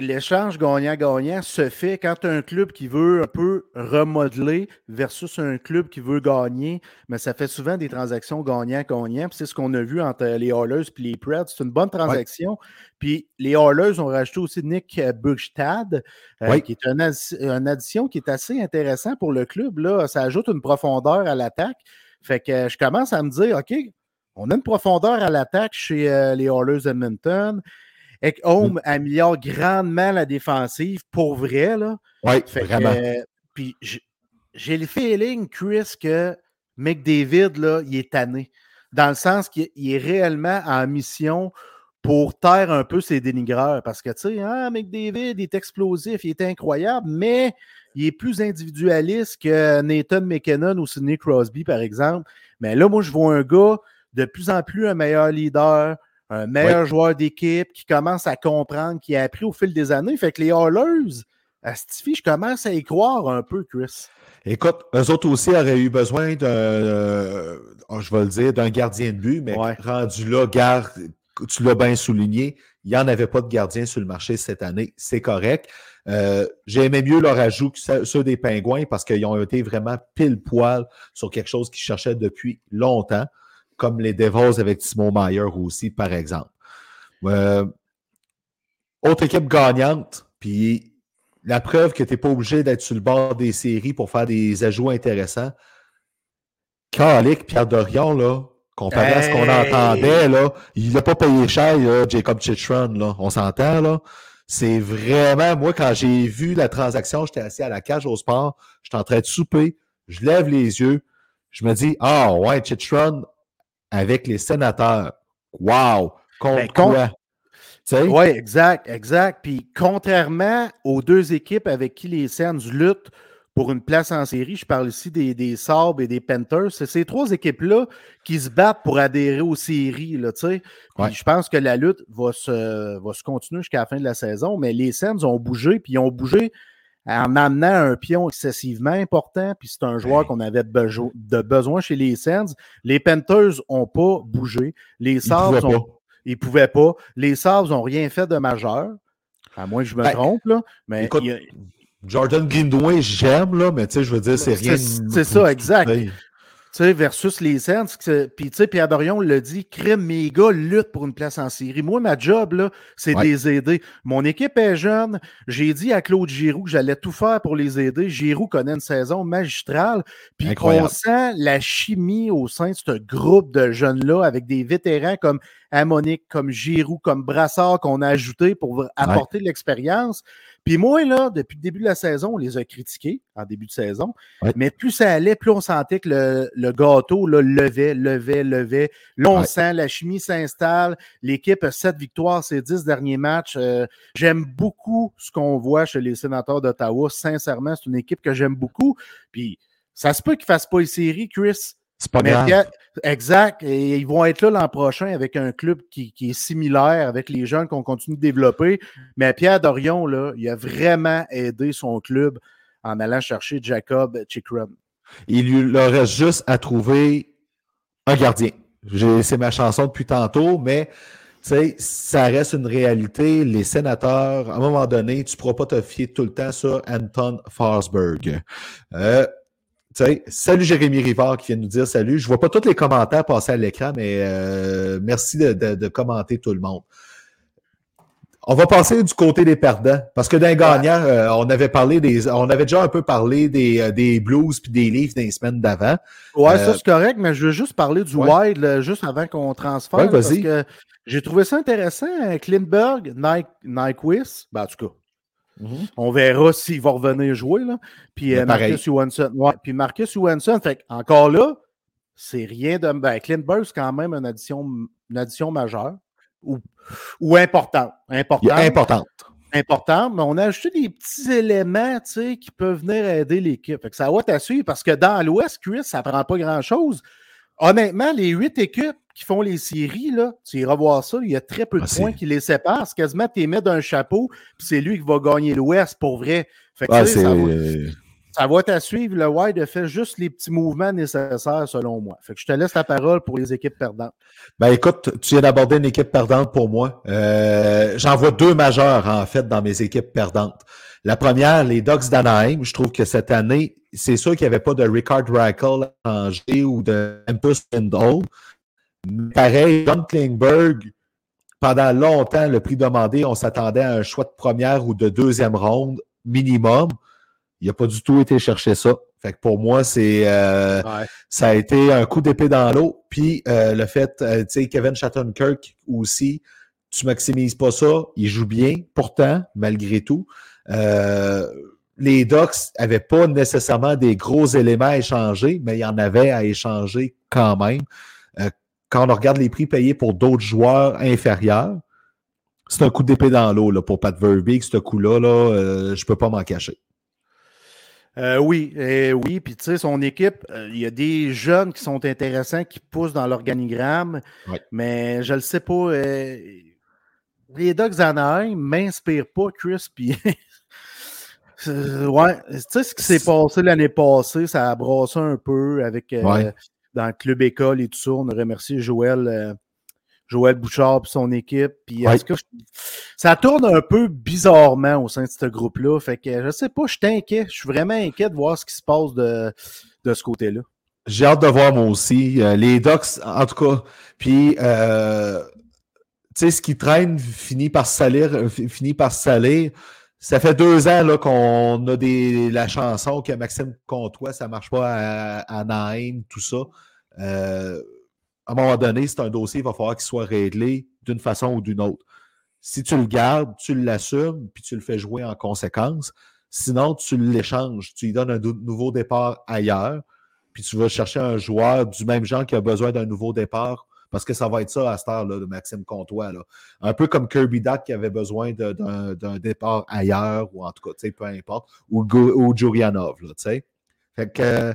l'échange gagnant-gagnant se fait quand un club qui veut un peu remodeler versus un club qui veut gagner, mais ça fait souvent des transactions gagnant-gagnant. C'est ce qu'on a vu entre les Oilers et les Preds. C'est une bonne transaction. Puis les Oilers ont rajouté aussi Nick Burgstad, euh, qui est une, addition qui est assez intéressant pour le club. Là. Ça ajoute une profondeur à l'attaque. Fait que je commence à me dire, OK, On a une profondeur à l'attaque chez euh, les Oilers Edmonton. Mm. améliore grandement la défensive, pour vrai. Là. Oui, vraiment. puis j'ai le feeling, Chris, que McDavid, là, il est tanné. Dans le sens qu'il est réellement en mission pour taire un peu ses dénigreurs. Parce que, tu sais, ah, McDavid est explosif, il est incroyable, mais il est plus individualiste que Nathan McKinnon ou Sidney Crosby, par exemple. Mais là, moi, je vois un gars de plus en plus un meilleur leader, un meilleur joueur d'équipe qui commence à comprendre, qui a appris au fil des années. Fait que les Hallers, à Stiffy, je commence à y croire un peu, Chris. Écoute, eux autres aussi auraient eu besoin d'un, euh, je vais le dire, d'un gardien de but, mais rendu là, garde, tu l'as bien souligné, il n'y en avait pas de gardien sur le marché cette année. C'est correct. Euh, J'aimais mieux leur ajout que ceux des Pingouins parce qu'ils ont été vraiment pile poil sur quelque chose qu'ils cherchaient depuis longtemps, comme les Devils avec Timo Meyer aussi, par exemple. Euh, autre équipe gagnante, puis la preuve que tu n'es pas obligé d'être sur le bord des séries pour faire des ajouts intéressants. Calic, Pierre Dorion, là, comparé à ce qu'on entendait, là, il n'a pas payé cher, Jacob Chitron, là. On s'entend, là. C'est vraiment, moi, quand j'ai vu la transaction, j'étais assis à la cage au sport, j'étais en train de souper, je lève les yeux, je me dis, ah, ouais, Chitron avec les sénateurs. Wow! Ben, contre Oui, exact, exact. Puis contrairement aux deux équipes avec qui les Sens luttent pour une place en série. Je parle ici des, des Sabres et des Panthers. C'est ces trois équipes-là qui se battent pour adhérer aux séries. Là, Je pense que la lutte va se, va se continuer jusqu'à la fin de la saison, mais les Sens ont bougé, puis ils ont bougé en amenant un pion excessivement important, puis c'est un joueur qu'on avait de besoin chez les Sens. Les Panthers n'ont pas bougé. Les Sabres ont... Ils pouvaient pas. Les Sabres n'ont rien fait de majeur. À moins que je me ben, trompe, là. Mais Jordan Greenway, j'aime, là, mais tu sais, je veux dire, c'est rien. C'est ça, exact. Sais, versus les Sens. Puis, tu sais, Pierre Dorion l'a dit, crime, mes gars luttent pour une place en série. Moi, ma job, là, c'est de les aider. Mon équipe est jeune. J'ai dit à Claude Giroux que j'allais tout faire pour les aider. Giroux connaît une saison magistrale. Puis, on sent la chimie au sein de ce groupe de jeunes-là avec des vétérans comme Amonique, comme Giroux, comme Brassard qu'on a ajouté pour apporter de l'expérience. Puis moi, là, depuis le début de la saison, on les a critiqués en début de saison. Mais plus ça allait, plus on sentait que le, gâteau là, levait, levait, levait. Là, on sent la chimie s'installe. L'équipe a sept victoires ces dix derniers matchs. Euh, j'aime beaucoup ce qu'on voit chez les sénateurs d'Ottawa. Sincèrement, c'est une équipe que j'aime beaucoup. Puis ça se peut qu'ils ne fassent pas une série, Chris. C'est pas grave. Exact. Et ils vont être là l'an prochain avec un club qui, est similaire, avec les jeunes qu'on continue de développer. Mais Pierre Dorion, il a vraiment aidé son club en allant chercher Jacob Chikrum. Il lui leur reste juste à trouver un gardien. C'est ma chanson depuis tantôt, mais ça reste une réalité. Les sénateurs, à un moment donné, tu ne pourras pas te fier tout le temps sur Anton Forsberg. Euh, salut Jérémy Rivard qui vient nous dire salut. Je vois pas tous les commentaires passer à l'écran, mais euh, merci de, commenter tout le monde. On va passer du côté des perdants, parce que d'un gagnant, euh, on avait parlé des, on avait déjà un peu parlé des, euh, des Blues puis des Leafs des semaines d'avant. Ouais, ça c'est correct, mais je veux juste parler du Wild juste avant qu'on transfère. Ouais, parce que j'ai trouvé ça intéressant. Klinberg, Nike, Nyquist, ben, en tout cas, Mhm. On verra s'il va revenir jouer. Là. Puis, euh, Marcus Johansson. Puis Marcus Johansson, fait encore là, c'est rien de. Ben, Clint c'est quand même une addition, une addition majeure ou, ou importante. Importante. Importante. Mais on a ajouté des petits éléments qui peuvent venir aider l'équipe. Ça va t'assurer parce que dans l'Ouest, Chris, ça ne prend pas grand-chose. Honnêtement, les huit équipes qui font les séries, là, tu iras voir ça, il y a très peu de ah, points qui les séparent. C'est quasiment tu mets d'un chapeau, puis c'est lui qui va gagner l'Ouest pour vrai. Fait que, ah, ça, va, ça va te suivre. Le Wild a fait juste les petits mouvements nécessaires, selon moi. Fait que je te laisse la parole pour les équipes perdantes. Ben écoute, tu viens d'aborder une équipe perdante pour moi. Euh, J'en vois deux majeurs, en fait, dans mes équipes perdantes. La première, les Ducks d'Anaheim. Je trouve que cette année, c'est sûr qu'il n'y avait pas de Ricard Rackle en G ou de Empus Lindholm. Pareil, John Klingberg, pendant longtemps, le prix demandé, on s'attendait à un choix de première ou de deuxième ronde minimum. Il n'a pas du tout été chercher ça. Fait que pour moi, c'est euh, ça a été un coup d'épée dans l'eau. Puis euh, le fait, euh, tu sais, Kevin Shattenkirk aussi, tu maximises pas ça, il joue bien. Pourtant, malgré tout, les Ducks n'avaient pas nécessairement des gros éléments à échanger, mais il y en avait à échanger quand même. Quand on regarde les prix payés pour d'autres joueurs inférieurs, c'est un coup d'épée dans l'eau pour Pat Verbeek, ce coup-là, là, je ne peux pas m'en cacher. Euh, oui, oui. Puis tu sais, son équipe, euh, il y a des jeunes qui sont intéressants, qui poussent dans l'organigramme, mais je ne le sais pas. Euh, les Dogs Anaheim ne m'inspirent pas, Chris. Puis ouais, tu sais ce qui s'est passé l'année passée, ça a brassé un peu avec dans le club école et tout ça. On a remercié Joël Joël Bouchard et son équipe. Puis ça tourne un peu bizarrement au sein de ce groupe-là. Fait que je sais pas, je suis inquiet. Je suis vraiment inquiet de voir ce qui se passe de, de ce côté-là. J'ai hâte de voir moi aussi. Euh, les Ducks, en tout cas. Puis euh, tu sais, ce qui traîne finit par salir, euh, finit par salir. Ça fait deux ans qu'on a des, la chanson que Maxime Comtois, ça marche pas à, à Naïm, tout ça. Euh, à un moment donné, c'est un dossier, il va falloir qu'il soit réglé d'une façon ou d'une autre. Si tu le gardes, tu l'assumes, puis tu le fais jouer en conséquence. Sinon, tu l'échanges, tu lui donnes un nouveau départ ailleurs, puis tu vas chercher un joueur du même genre qui a besoin d'un nouveau départ, parce que ça va être ça à cette heure-là de Maxime Comtois. Là. Un peu comme Kirby Duck qui avait besoin d'un départ ailleurs, ou en tout cas, peu importe, ou, ou Jurianov. Là, fait que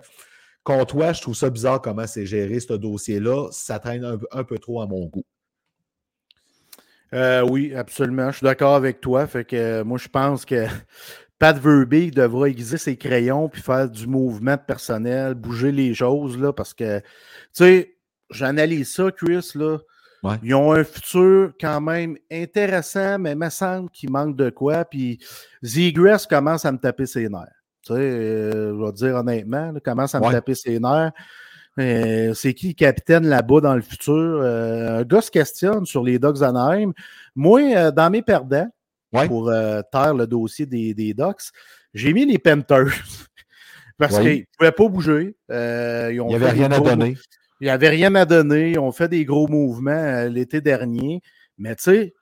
toi, je trouve ça bizarre comment c'est géré ce dossier-là. Ça traîne un, peu trop à mon goût. Euh, oui, absolument. Je suis d'accord avec toi. Fait que euh, moi, je pense que Pat Verbeek devra aiguiser ses crayons puis faire du mouvement personnel, bouger les choses là, parce que tu sais, j'analyse ça, Chris là. Ils ont un futur quand même intéressant, mais il me semble qu'il manque de quoi. Puis Zigress commence à me taper ses nerfs. Tu sais, euh, je vais dire honnêtement, comment ça me taper ses nerfs. Euh, c'est qui le capitaine là-bas dans le futur? Euh, un gars se questionne sur les Dogs Anaheim. Moi, dans mes perdants, pour taire le dossier des, des Ducks, j'ai mis les Panthers. parce qu'ils ne pouvaient pas bouger. il n'y avait rien à donner. Il n'y avait rien à donner. Ont fait des gros mouvements l'été dernier. Mais tu sais,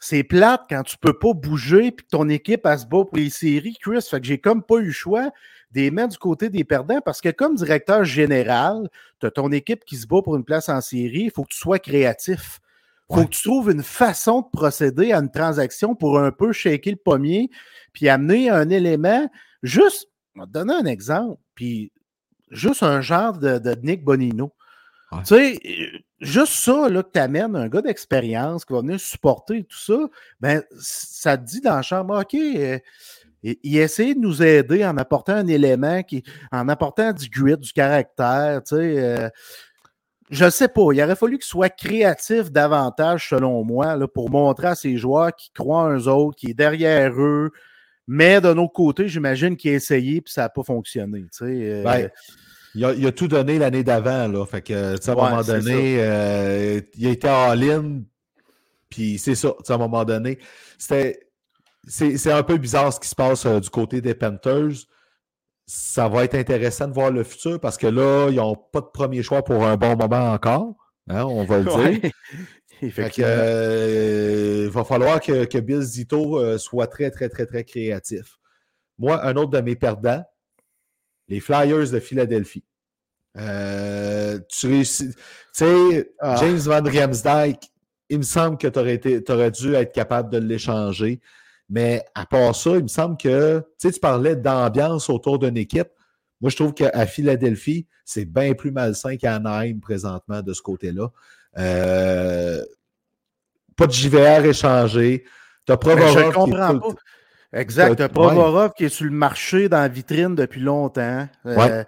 c'est plate quand tu peux pas bouger puis que ton équipe a se bat pour les séries, Chris. Fait que j'ai comme pas eu le choix des mettre du côté des perdants parce que comme directeur général, tu as ton équipe qui se bat pour une place en série, il faut que tu sois créatif. Il faut que tu trouves une façon de procéder à une transaction pour un peu shaker le pommier puis amener un élément. Juste, je vais te donner un exemple, puis juste un genre de, de Nick Bonino. Tu sais, juste ça, là, que tu amènes un gars d'expérience qui va venir supporter tout ça, ben, ça te dit dans la chambre, OK, euh, il essaie de nous aider en apportant un élément, qui, en apportant du grit, du caractère, tu sais. Euh, je ne sais pas, il aurait fallu qu'il soit créatif davantage, selon moi, là, pour montrer à ses joueurs qui croient en eux autres, qui est derrière eux. Mais d'un autre côté, j'imagine qu'il a essayé et ça n'a pas fonctionné. Tu sais, euh, ben, il a, tout donné l'année d'avant, là. Fait que, à un moment donné, euh, il a été en ligne, puis c'est ça, à un moment donné. C'est un peu bizarre ce qui se passe euh, du côté des Panthers. Ça va être intéressant de voir le futur parce que là, ils n'ont pas de premier choix pour un bon moment encore. Hein, on va le dire. Euh, il va falloir que, que Bill Zito soit très, très, très, très créatif. Moi, un autre de mes perdants, les Flyers de Philadelphie. Euh, tu réussis. Tu sais, ah. James Van Riemsdyk, il me semble que tu aurais, aurais, dû être capable de l'échanger. Mais à part ça, il me semble que, tu parlais d'ambiance autour d'une équipe. Moi, je trouve qu'à Philadelphie, c'est bien plus malsain qu'à Anaheim présentement de ce côté-là. Euh, pas de JVR échangé. Tu as Je comprends pas. Exact. Provorov qui est sur le marché dans la vitrine depuis longtemps. Euh,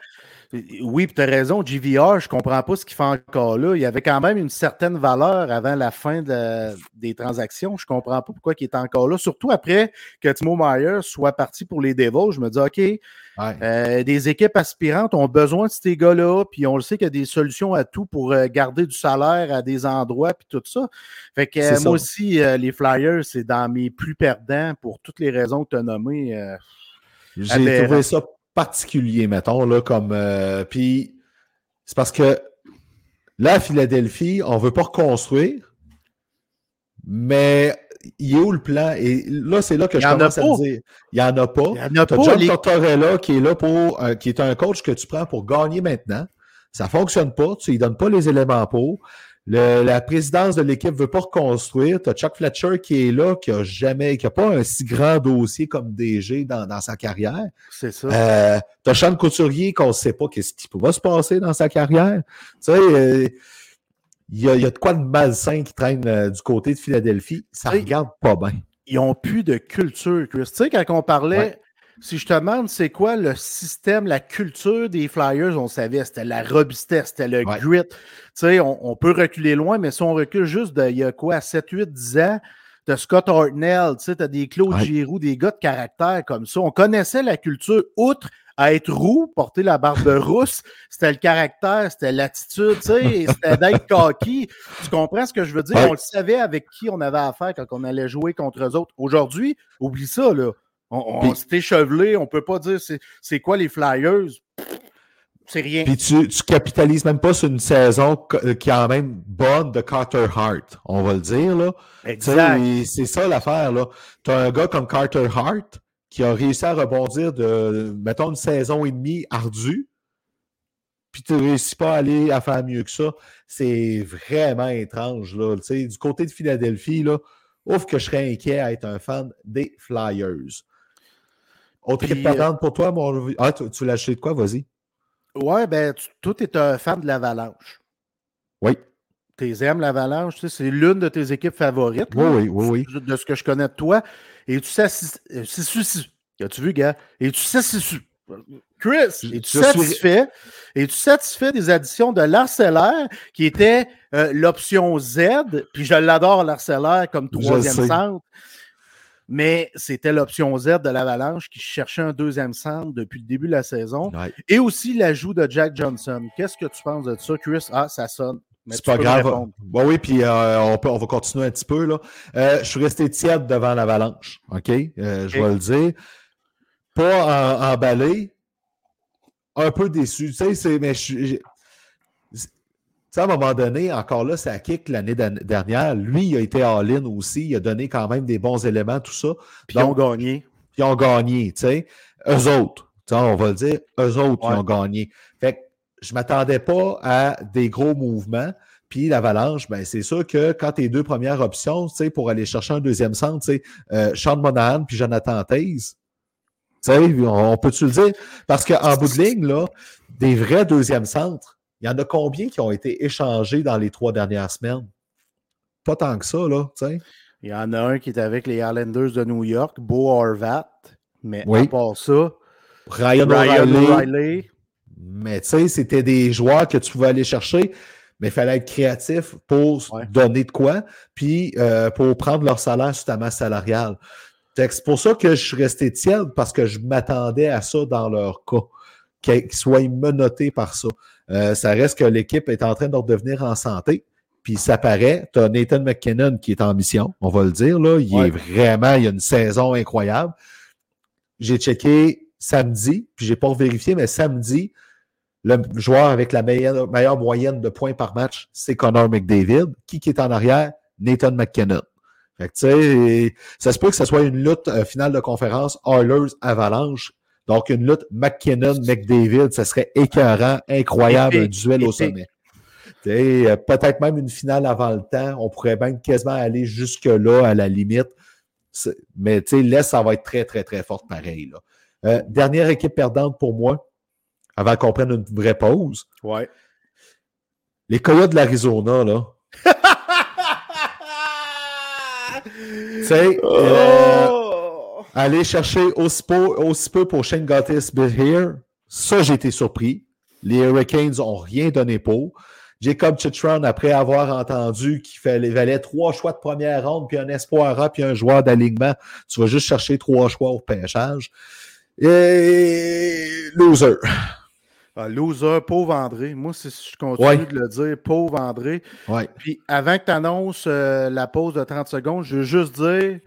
oui, tu as raison, JVR, je ne comprends pas ce qu'il fait encore là. Il y avait quand même une certaine valeur avant la fin des transactions. Je ne comprends pas pourquoi il est encore là. Surtout après que Timo Meyer soit parti pour les Devils. Je me dis, OK, euh, des équipes aspirantes ont besoin de ces gars-là, puis on le sait qu'il y a des solutions à tout pour euh, garder du salaire à des endroits, puis tout ça. Fait que euh, moi aussi, les Flyers, c'est dans mes plus perdants pour toutes les raisons que tu as nommées. J'ai trouvé ça particulier, mettons, là, comme. Puis, c'est parce que là, à Philadelphie, on ne veut pas reconstruire, mais il est où le plan? Et là, c'est là que Il je commence à pas. me dire il n'y en a pas. Il n'y en a pas. John les- Tortorella qui est là pour, euh, qui est un coach que tu prends pour gagner maintenant. Ça ne fonctionne pas. Tu lui donnes pas les éléments pour. Le- la présidence de l'équipe ne veut pas reconstruire. Tu as Chuck Fletcher qui est là, qui a jamais, qui a pas un si grand dossier comme DG dans, dans sa carrière. C'est ça. Euh, tu as Sean Couturier qu'on ne sait pas qu'est-ce qui va se passer dans sa carrière. Tu sais, euh, il y, a, il y a de quoi de malsain qui traîne euh, du côté de Philadelphie. Ça Oui. regarde pas bien. ils n'ont plus de culture, Chris. Tu sais, quand on parlait, Ouais. si je te demande c'est quoi le système, la culture des Flyers, on savait, c'était la robustesse, c'était le Ouais. grit. Tu sais, on, on peut reculer loin, mais si on recule juste de, il y a quoi, 7, 8, 10 ans, de Scott Hartnell, tu sais, t'as des Claude Ouais. Giroux, des gars de caractère comme ça. On connaissait la culture, outre à être roux, porter la barbe rousse, c'était le caractère, c'était l'attitude, tu sais, c'était d'être cocky. Tu comprends ce que je veux dire? Ouais. On le savait avec qui on avait affaire quand on allait jouer contre eux autres. Aujourd'hui, oublie ça, là. On, s'est échevelé, on peut pas dire c'est, quoi les Flyers. C'est rien. Puis tu, tu capitalises même pas sur une saison euh, qui est quand même bonne de Carter Hart, on va le dire. Là. C'est ça l'affaire. là. Tu as un gars comme Carter Hart qui a réussi à rebondir de, mettons, une saison et demie ardue, puis tu ne réussis pas à aller à faire mieux que ça. C'est vraiment étrange. Là. Tu du côté de Philadelphie, là, ouf que je serais inquiet à être un fan des Flyers. Autre Puis, équipe perdante pour toi, mon... Ah, tu, tu l'as acheté de quoi? Vas-y. Ouais, ben, tu, toi, t'es un fan de l'Avalanche. Oui. Tu aimes l'Avalanche, tu sais, c'est l'une de tes équipes favorites. Oui, là, oui, oui, oui. De ce que je connais de toi. Et tu sais, si- As-tu vu, gars? Et tu sais, si- Chris, es-tu suis- satisfait? Es-tu satisfait des additions de l'Arcellaire, qui était euh, l'option Z? Puis je l'adore, l'Arcellaire, comme troisième centre. Mais c'était l'option Z de l'Avalanche qui cherchait un deuxième centre depuis le début de la saison. Ouais. Et aussi l'ajout de Jack Johnson. Qu'est-ce que tu penses de ça, Chris? Ah, ça sonne. C'est pas grave. Bon, oui, puis euh, on, peut, on va continuer un petit peu. Là. Euh, je suis resté tiède devant l'avalanche. OK? Euh, je vais le dire. Pas emballé. Un peu déçu. Tu sais, c'est. Mais je à un moment donné, encore là, c'est à kick l'année dernière. Lui, il a été all-in aussi. Il a donné quand même des bons éléments, tout ça. Puis ils ont gagné. ils ont gagné, tu sais. Eux autres, on va le dire, eux autres, Ouais. ils ont gagné. Fait que je ne m'attendais pas à des gros mouvements. Puis l'avalanche, ben, c'est sûr que quand tes deux premières options, pour aller chercher un deuxième centre, tu sais, euh, Sean Monahan puis Jonathan Taze, tu sais, on, on peut-tu le dire? Parce qu'en bout de ligne, là, des vrais deuxièmes centres, il y en a combien qui ont été échangés dans les trois dernières semaines? Pas tant que ça, là, tu sais. Il y en a un qui est avec les Islanders de New York, Bo Horvat. Mais Oui. à part ça, Ryan, O'Reilly. Mais tu sais, c'était des joueurs que tu pouvais aller chercher, mais il fallait être créatif pour Ouais. donner de quoi, puis euh, pour prendre leur salaire sur ta masse salariale. C'est pour ça que je suis resté tiède, parce que je m'attendais à ça dans leur cas, qu'ils qu'ils soient menottés par ça. Euh, ça reste que l'équipe est en train de redevenir en santé. Puis ça paraît, tu as Nathan McKinnon qui est en mission, on va le dire. Là. Il Ouais. est vraiment, il a une saison incroyable. J'ai checké samedi, puis j'ai pas vérifié, mais samedi, le joueur avec la meilleure, meilleure moyenne de points par match, c'est Connor McDavid. Qui, qui est en arrière? Nathan McKinnon. Fait que, tu sais, ça se peut que ce soit une lutte euh, finale de conférence Oilers-Avalanche. Donc, une lutte McKinnon-McDavid, ça serait écœurant, incroyable, un duel au sommet. Tu sais, euh, Peut-être même une finale avant le temps. On pourrait même quasiment aller jusque-là, à la limite. Mais tu sais, l'Est, ça va être très, très, très forte pareil. Là. Euh, dernière équipe perdante pour moi, avant qu'on prenne une vraie pause. Ouais. Les Coyotes de l'Arizona, là. Tu sais, euh, Oh! aller chercher aussi peu, aussi peu pour Shane Gottis Here, ça, j'ai été surpris. Les Hurricanes n'ont rien donné pour. Jacob Chitron, après avoir entendu qu'il fallait, valait trois choix de première ronde, puis un espoir A, puis un joueur d'alignement, tu vas juste chercher trois choix au pêchage. Et loser. Ah, loser, pauvre André. Moi, c'est- je continue Ouais. de le dire, pauvre André. Ouais. Puis avant que tu annonces la pause de 30 secondes, je veux juste dire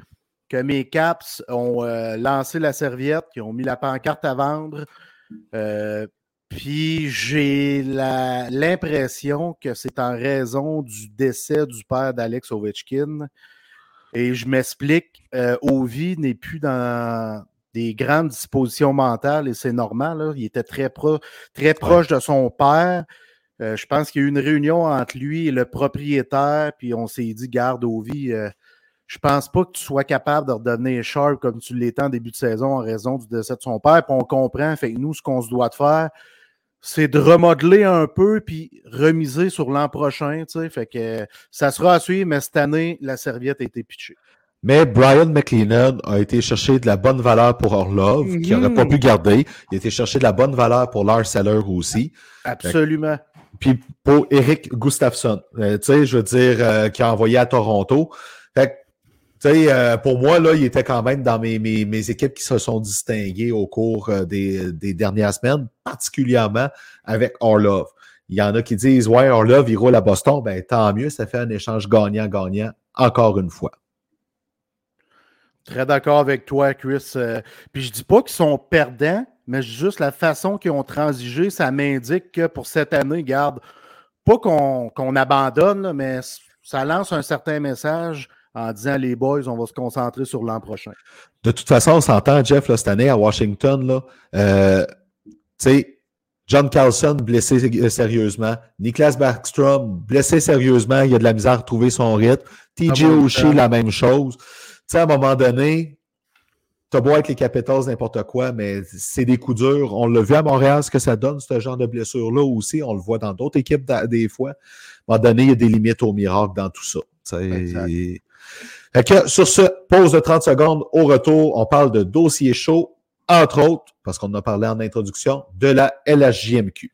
que mes Caps ont euh, lancé la serviette, qu'ils ont mis la pancarte à vendre. Euh, puis j'ai l'impression que c'est en raison du décès du père d'Alex Ovechkin. Et je m'explique, euh, Ovi n'est plus dans des grandes dispositions mentales et c'est normal. Il était très, très proche de son père. Euh, je pense qu'il y a eu une réunion entre lui et le propriétaire, puis on s'est dit garde Ovi. Euh, je pense pas que tu sois capable de redevenir sharp comme tu l'étais en début de saison en raison du décès de son père. Puis on comprend. Fait que nous, ce qu'on se doit de faire, c'est de remodeler un peu puis remiser sur l'an prochain. Fait que ça sera à suivre, mais cette année, la serviette a été pitchée. Mais Brian McLennan a été chercher de la bonne valeur pour Orlov, qui n'aurait pas pu garder. Il a été chercher de la bonne valeur pour Lars Seller aussi. Absolument. Puis pour Eric Gustafsson, euh, tu sais, je veux dire, euh, qui a envoyé à Toronto. Fait tu sais, euh, pour moi, là, il était quand même dans mes, mes, mes équipes qui se sont distinguées au cours euh, des, des, dernières semaines, particulièrement avec Orlov. Il y en a qui disent Ouais, Orlov, il roule à Boston. Ben, tant mieux, ça fait un échange gagnant-gagnant, encore une fois. Très d'accord avec toi, Chris. Euh, puis je dis pas qu'ils sont perdants, mais juste la façon qu'ils ont transigé, ça m'indique que pour cette année, garde, pas qu'on abandonne, mais ça lance un certain message en disant les boys, on va se concentrer sur l'an prochain. De toute façon, on s'entend, Jeff, là, cette année à Washington, là, euh, tu sais, John Carlson blessé sérieusement, Niklas Backstrom blessé sérieusement, il a de la misère à trouver son rythme, TJ Oshie, la même chose. Tu sais, à un moment donné, t'as beau avec les Capitals, n'importe quoi, mais c'est des coups durs. On l'a vu à Montréal, ce que ça donne, ce genre de blessure-là aussi. On le voit dans d'autres équipes des fois. À un moment donné, il y a des limites au miracle dans tout ça. Fait que, sur ce, pause de 30 secondes. Au retour, on parle de dossier chaud, entre autres, parce qu'on en a parlé en introduction, de la LHJMQ.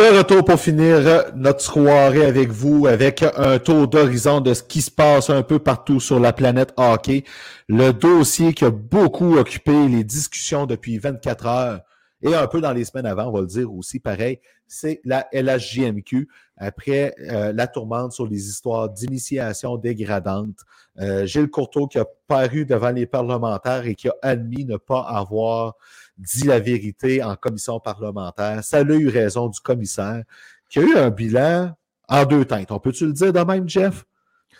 De retour pour finir notre soirée avec vous, avec un tour d'horizon de ce qui se passe un peu partout sur la planète hockey. Le dossier qui a beaucoup occupé les discussions depuis 24 heures et un peu dans les semaines avant, on va le dire aussi, pareil, c'est la LHJMQ après euh, la tourmente sur les histoires d'initiation dégradante. Euh, Gilles Courteau qui a paru devant les parlementaires et qui a admis ne pas avoir dit la vérité en commission parlementaire. Ça a eu raison du commissaire qui a eu un bilan en deux teintes. On peut-tu le dire de même, Jeff?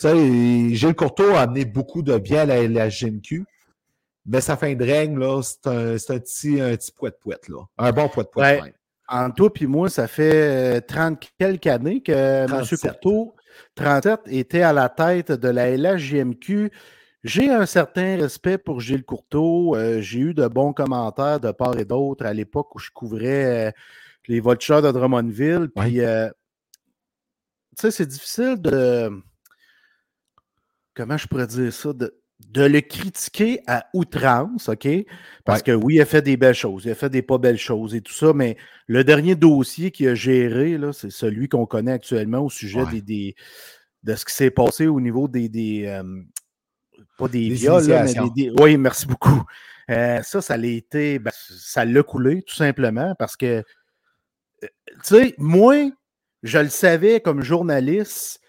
Tu sais, Gilles Courteau a amené beaucoup de bien à la, GMQ, mais sa fin de règne, là, c'est un, un, petit, un petit poète-poète, là. Un bon poète-poète. Ouais. En toi puis moi, ça fait 30 quelques années que M. Courteau, 37, était à la tête de la LHJMQ. J'ai un certain respect pour Gilles Courteau. Euh, j'ai eu de bons commentaires de part et d'autre à l'époque où je couvrais euh, les Vultures de Drummondville. Puis, euh, tu sais, c'est difficile de. Comment je pourrais dire ça? De, le critiquer à outrance, OK? Parce que oui, il a fait des belles choses, il a fait des pas belles choses et tout ça, mais le dernier dossier qu'il a géré, c'est celui qu'on connaît actuellement au sujet des, de ce qui s'est passé au niveau des, pas des, viols, mais des, Oui, merci beaucoup. Euh, ça, ça l'a été, ben, ça l'a coulé, tout simplement, parce que, euh, tu sais, moi, je le savais comme journaliste,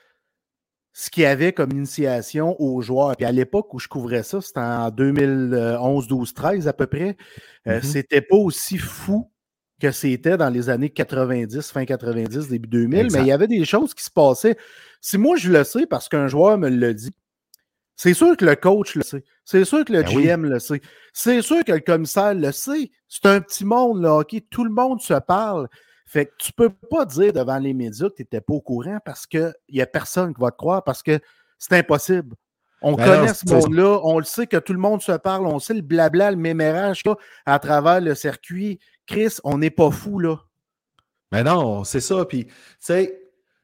ce qu'il y avait comme initiation aux joueurs. Puis à l'époque où je couvrais ça, c'était en 2011, 12, 13 à peu près, euh, mm-hmm. c'était pas aussi fou que c'était dans les années 90, fin 90, début 2000, mais il y avait des choses qui se passaient. Si moi je le sais parce qu'un joueur me l'a dit, c'est sûr que le coach le sait. C'est sûr que le GM ben le sait. C'est sûr que le commissaire le sait. C'est un petit monde, là, OK? Tout le monde se parle. Fait que tu peux pas dire devant les médias que tu n'étais pas au courant parce qu'il n'y a personne qui va te croire parce que c'est impossible. On ben connaît ce monde-là, on le sait que tout le monde se parle, on sait le blabla, le mémérage à travers le circuit. Chris, on n'est pas fou, là. Mais ben non, c'est ça. Puis, tu sais,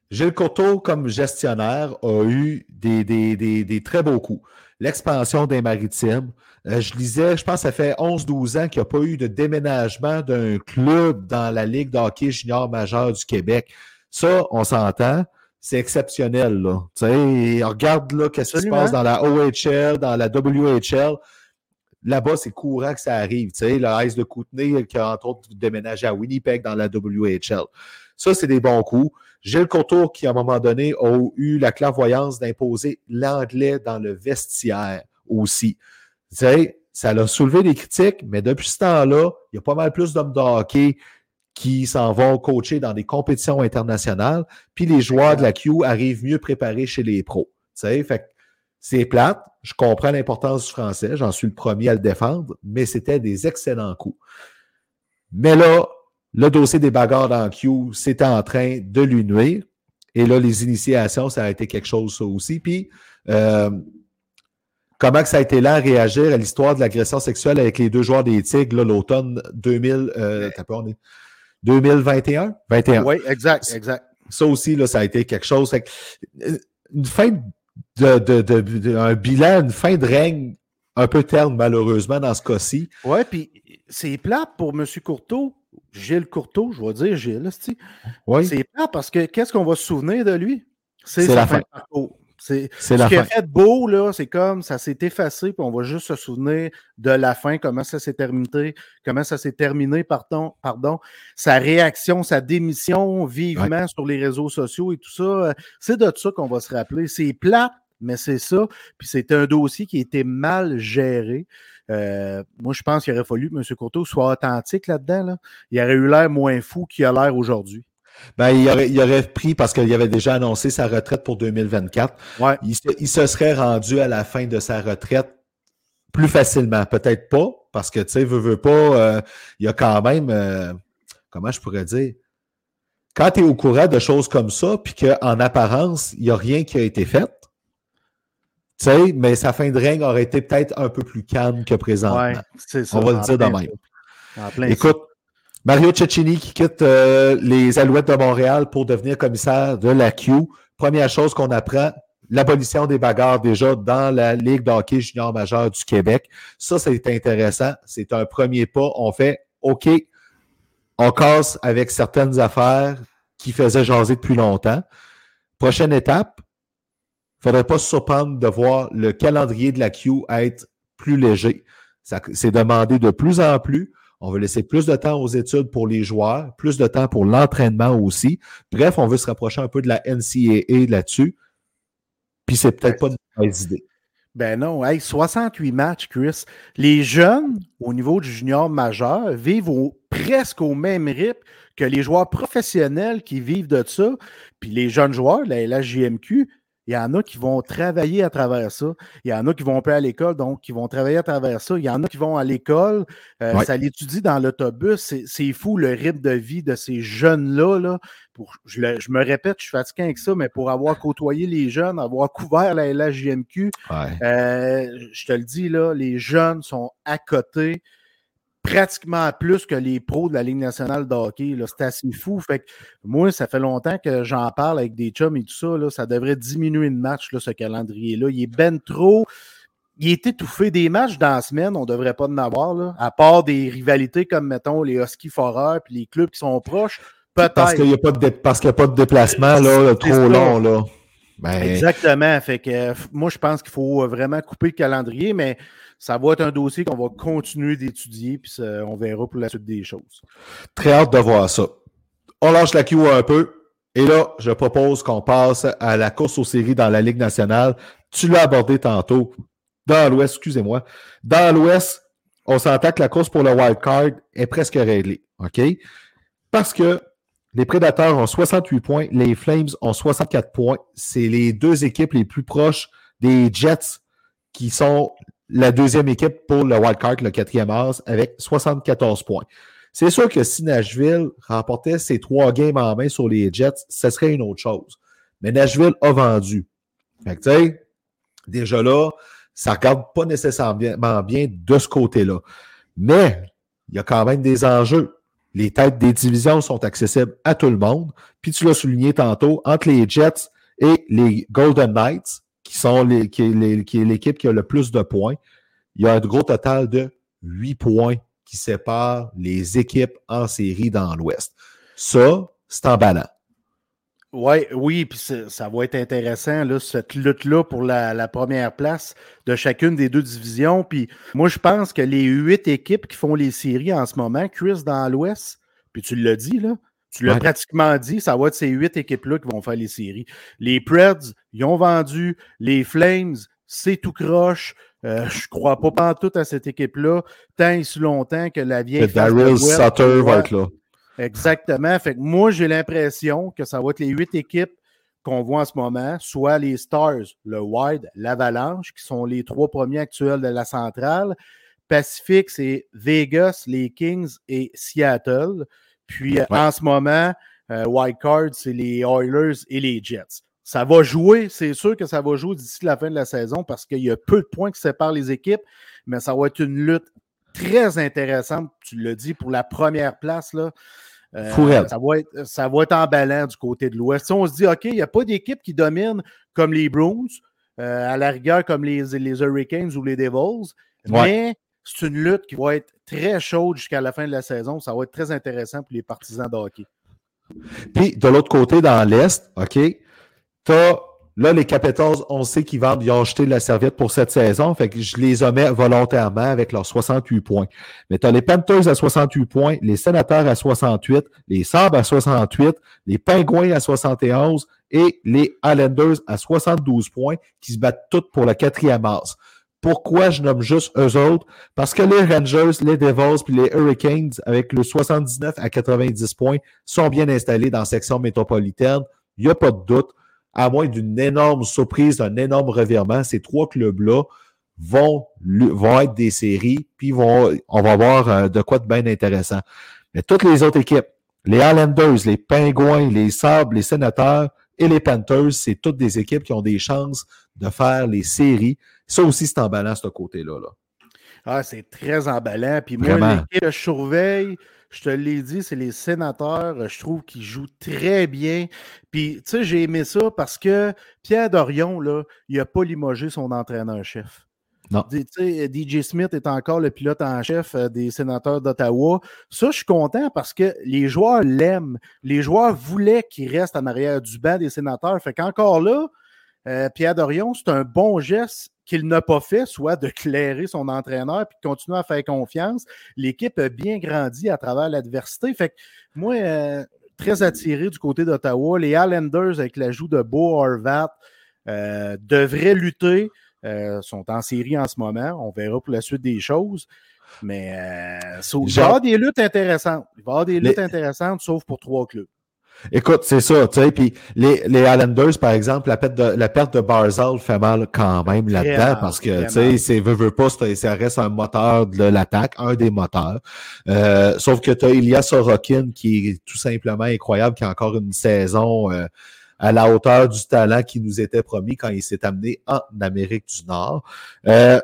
Gilles Coteau, comme gestionnaire, a eu des, des, des, très beaux coups. l'expansion des maritimes. Euh, je lisais, je pense que ça fait 11-12 ans qu'il n'y a pas eu de déménagement d'un club dans la Ligue de hockey junior majeur du Québec. Ça, on s'entend, c'est exceptionnel. Là. Regarde là, qu'est-ce qui se passe dans la OHL, dans la WHL. Là-bas, c'est courant que ça arrive. Tu sais, le Ice de Kootenay, qui a entre autres déménagé à Winnipeg dans la WHL. Ça, c'est des bons coups. Gilles Courtour, qui à un moment donné a eu la clairvoyance d'imposer l'anglais dans le vestiaire aussi. Tu sais, ça a soulevé des critiques, mais depuis ce temps-là, il y a pas mal plus d'hommes de hockey qui s'en vont coacher dans des compétitions internationales, puis les joueurs de la Q arrivent mieux préparés chez les pros. Tu sais, fait c'est plate, je comprends l'importance du français, j'en suis le premier à le défendre, mais c'était des excellents coups. Mais là, le dossier des bagarres dans Q, c'était en train de lui nuire. Et là, les initiations, ça a été quelque chose, ça aussi. Puis, euh, comment que ça a été là à réagir à l'histoire de l'agression sexuelle avec les deux joueurs des Tigres, l'automne 2000, euh, 2021? 21. Oui, exact, exact. Ça aussi, là, ça a été quelque chose. Euh, une fin de, de, de, un bilan, une fin de règne un peu terne, malheureusement, dans ce cas-ci. Oui, puis c'est plate pour M. Courteau Gilles Courteau, je vais dire Gilles, oui. c'est pas parce que qu'est-ce qu'on va se souvenir de lui? C'est la fin. C'est ce qui a fait beau, là, c'est comme ça s'est effacé, puis on va juste se souvenir de la fin, comment ça s'est terminé, comment ça s'est terminé, pardon, pardon, sa réaction, sa démission vivement sur les réseaux sociaux et tout ça. C'est de ça qu'on va se rappeler. C'est plat, mais c'est ça. Puis c'est un dossier qui a été mal géré. Euh, moi, je pense qu'il aurait fallu que M. Courteau soit authentique là-dedans. Il aurait eu l'air moins fou qu'il a l'air aujourd'hui. Ben, il aurait, il aurait pris parce qu'il avait déjà annoncé sa retraite pour 2024. Ouais. Il, se serait rendu à la fin de sa retraite plus facilement. Peut-être pas, parce que, tu sais, veut, veut pas, euh, il y a quand même, euh, comment je pourrais dire, quand tu es au courant de choses comme ça, puis qu'en apparence, il n'y a rien qui a été fait, tu sais, mais sa fin de règne aurait été peut-être un peu plus calme que présentement. ça, On va le dire de même. Écoute, Mario Cecchini qui quitte euh, les Alouettes de Montréal pour devenir commissaire de la Q. Première chose qu'on apprend, l'abolition des bagarres déjà dans la Ligue d'hockey junior majeur du Québec. Ça, c'est intéressant. C'est un premier pas. On fait OK, on casse avec certaines affaires qui faisaient jaser depuis longtemps. Prochaine étape, ne faudrait pas se surprendre de voir le calendrier de la Q être plus léger. C'est demandé de plus en plus. On veut laisser plus de temps aux études pour les joueurs, plus de temps pour l'entraînement aussi. Bref, on veut se rapprocher un peu de la NCAA là-dessus. Puis c'est peut-être pas une mauvaise idée. Ben non, 68 matchs, Chris. Les jeunes, au niveau du junior majeur, vivent presque au même rythme que les joueurs professionnels qui vivent de ça. Puis les jeunes joueurs, la LHJMQ, il y en a qui vont travailler à travers ça. Il y en a qui vont pas à l'école, donc qui vont travailler à travers ça. Il y en a qui vont à l'école. Euh, ça l'étudie dans l'autobus. C'est fou le rythme de vie de ces jeunes-là. Là. Pour, je, me répète, je suis fatigué avec ça, mais pour avoir côtoyé les jeunes, avoir couvert la LHJMQ, euh, je te le dis, là, les jeunes sont à côté pratiquement plus que les pros de la Ligue nationale de hockey. C'est assez fou. Fait que moi, ça fait longtemps que j'en parle avec des chums et tout ça. Là, ça devrait diminuer de match, là, ce calendrier-là. Il est ben trop. Il est étouffé. Des matchs dans la semaine, on ne devrait pas en avoir, là, à part des rivalités comme, mettons, les Husky Foreurs puis les clubs qui sont proches. Peut-être. Parce qu'il n'y a, pas de a pas de déplacement là, trop long. Là. Ben, Exactement. Fait que, moi, je pense qu'il faut vraiment couper le calendrier, mais ça va être un dossier qu'on va continuer d'étudier, puis on verra pour la suite des choses. Très hâte de voir ça. On lâche la queue un peu. Et là, je propose qu'on passe à la course aux séries dans la Ligue nationale. Tu l'as abordé tantôt. Dans l'Ouest, excusez-moi. Dans l'Ouest, on s'entend que la course pour le wild card est presque réglée. OK? Parce que les Prédateurs ont 68 points, les Flames ont 64 points. C'est les deux équipes les plus proches des Jets qui sont la deuxième équipe pour le wildcard, le quatrième as, avec 74 points. C'est sûr que si Nashville remportait ses trois games en main sur les Jets, ce serait une autre chose. Mais Nashville a vendu. Déjà là, ça ne regarde pas nécessairement bien de ce côté-là. Mais il y a quand même des enjeux. Les têtes des divisions sont accessibles à tout le monde. Puis tu l'as souligné tantôt, entre les Jets et les Golden Knights, qui, sont les, qui, est qui est l'équipe qui a le plus de points, il y a un gros total de 8 points qui séparent les équipes en série dans l'Ouest. Ça, c'est emballant. Ouais, oui, puis ça va être intéressant, là, cette lutte-là pour la, première place de chacune des deux divisions. Puis moi, je pense que les huit équipes qui font les séries en ce moment, Chris, dans l'Ouest, puis tu l'as dit, là, tu l'as pratiquement dit, ça va être ces huit équipes-là qui vont faire les séries. Les Preds, ils ont vendu. Les Flames, c'est tout croche. Euh, je ne crois pas tout à cette équipe-là, tant et si longtemps que la vieille. Daryl Sutter va être là. Exactement. Fait que moi, j'ai l'impression que ça va être les huit équipes qu'on voit en ce moment, soit les Stars, le Wild, l'Avalanche, qui sont les trois premiers actuels de la centrale. Pacifique, c'est Vegas, les Kings et Seattle. Puis en ce moment, euh, Wild Card, c'est les Oilers et les Jets. Ça va jouer, c'est sûr que ça va jouer d'ici la fin de la saison parce qu'il y a peu de points qui séparent les équipes, mais ça va être une lutte très intéressante, tu l'as dit, pour la première place. Là. Euh, ça, va être, ça va être emballant du côté de l'Ouest. Si on se dit, OK, il n'y a pas d'équipe qui domine comme les Bruins, euh, à la rigueur comme les, les Hurricanes ou les Devils, mais c'est une lutte qui va être très chaude jusqu'à la fin de la saison. Ça va être très intéressant pour les partisans de hockey. Puis, de l'autre côté, dans l'Est, OK, Là, les Capitals, on sait qu'ils vendent, ils ont acheté la serviette pour cette saison. Fait que je les omets volontairement avec leurs 68 points. Mais tu as les Panthers à 68 points, les Sénateurs à 68, les Sabres à 68, les Pingouins à 71 et les Islanders à 72 points qui se battent toutes pour la quatrième masse. Pourquoi je nomme juste eux autres? Parce que les Rangers, les Devils puis les Hurricanes, avec le 79 à 90 points, sont bien installés dans la section métropolitaine. Il n'y a pas de doute à moins d'une énorme surprise, d'un énorme revirement, ces trois clubs-là vont, vont être des séries, puis vont, on va voir euh, de quoi de bien intéressant. Mais toutes les autres équipes, les Islanders, les Pingouins, les Sabres, les Sénateurs et les Panthers, c'est toutes des équipes qui ont des chances de faire les séries. Ça aussi, c'est emballant, ce côté-là. Là. Ah, c'est très emballant. Puis moi, l'équipe que je surveille, je te l'ai dit, c'est les sénateurs. Je trouve qu'ils jouent très bien. Puis, tu sais, j'ai aimé ça parce que Pierre Dorion, là, il n'a pas limogé son entraîneur-chef. Non. DJ Smith est encore le pilote en chef euh, des sénateurs d'Ottawa. Ça, je suis content parce que les joueurs l'aiment. Les joueurs voulaient qu'il reste en arrière du banc des sénateurs. Fait qu'encore là, euh, Pierre Dorion, c'est un bon geste qu'il n'a pas fait, soit de clairer son entraîneur puis de continuer à faire confiance. L'équipe a bien grandi à travers l'adversité. Fait que moi, euh, très attiré du côté d'Ottawa. Les Islanders, avec l'ajout de Beau Horvat, euh, devraient lutter. Euh, sont en série en ce moment. On verra pour la suite des choses. Mais il va y avoir des luttes intéressantes. Il va y avoir des luttes intéressantes, sauf pour trois clubs. Écoute, c'est ça, tu sais, puis les, les Islanders, par exemple, la perte de, la perte de Barzal fait mal quand même là-dedans parce que, tu sais, c'est veut, veut pas, ça reste un moteur de l'attaque, un des moteurs. Euh, sauf que tu as Ilya Sorokin qui est tout simplement incroyable, qui a encore une saison euh, à la hauteur du talent qui nous était promis quand il s'est amené en Amérique du Nord. Euh,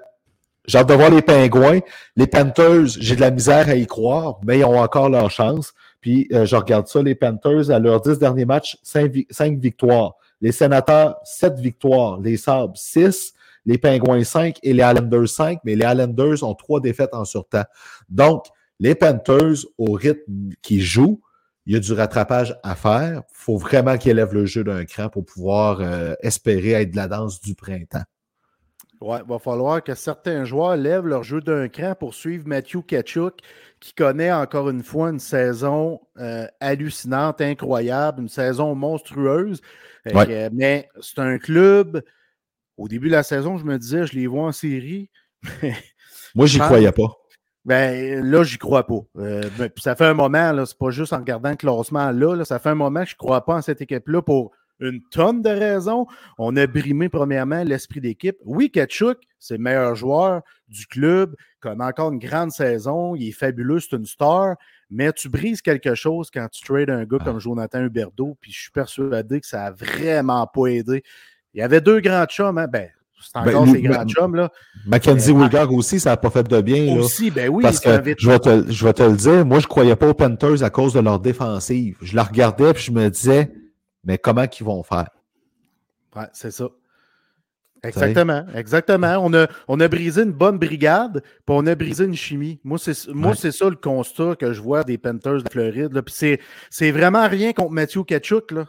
j'ai hâte de voir les Pingouins. Les Panthers, j'ai de la misère à y croire, mais ils ont encore leur chance. Puis euh, je regarde ça, les Panthers, à leurs dix derniers matchs, cinq, victoires. Les Sénateurs, sept victoires. Les Sabres, six. Les Pingouins, cinq. Et les Islanders, cinq. Mais les Islanders ont trois défaites en surtemps. Donc, les Panthers, au rythme qu'ils jouent, il y a du rattrapage à faire. Il faut vraiment qu'ils élèvent le jeu d'un cran pour pouvoir euh, espérer être de la danse du printemps. Ouais, il va falloir que certains joueurs lèvent leur jeu d'un cran pour suivre Matthew Kachuk, qui connaît encore une fois une saison euh, hallucinante, incroyable, une saison monstrueuse. mais c'est un club. Au début de la saison, je me disais, je les vois en série. Moi, j'y croyais pas. Ben, là, j'y crois pas. Euh, ben, ça fait un moment, là, c'est pas juste en regardant le classement là, là ça fait un moment que je crois pas en cette équipe-là pour une tonne de raisons. On a brimé premièrement l'esprit d'équipe. Oui, Kachuk, c'est le meilleur joueur du club, connaît encore une grande saison, il est fabuleux, c'est une star, mais tu brises quelque chose quand tu trades un gars comme Jonathan Huberdeau, puis je suis persuadé que ça n'a vraiment pas aidé. Il y avait deux grands chums, hein? ben, c'est ben, encore ces grands chums. Là. Mackenzie Wilgar aussi, ça n'a pas fait de bien. Aussi, ben oui. Parce que je vais, te, je vais te le dire, moi, je ne croyais pas aux Panthers à cause de leur défensive. Je la regardais puis je me disais, mais comment qu'ils vont faire? Ouais, c'est ça. Exactement, exactement. On a, on a brisé une bonne brigade, puis on a brisé une chimie. Moi, c'est ça le constat que je vois des Panthers de Floride. Puis c'est vraiment rien contre Matthew Kachuk, là.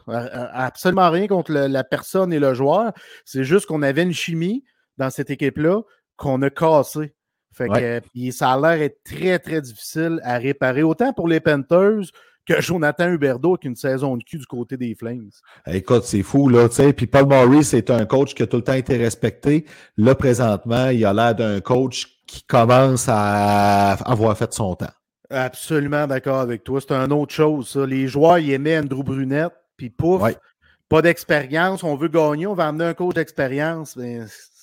absolument rien contre la personne et le joueur. C'est juste qu'on avait une chimie dans cette équipe-là qu'on a cassée. Fait que, puis ça a l'air être très, très difficile à réparer, autant pour les Panthers que Jonathan Huberdeau avec une saison de cul du côté des Flames. Écoute, c'est fou, là, tu sais. Puis Paul Maurice c'est un coach qui a tout le temps été respecté. Là, présentement, il a l'air d'un coach qui commence à avoir fait son temps. Absolument d'accord avec toi. C'est une autre chose, ça. Les joueurs, ils aimaient Andrew Brunette, puis pouf, pas d'expérience. On veut gagner, on va amener un coach d'expérience. Mais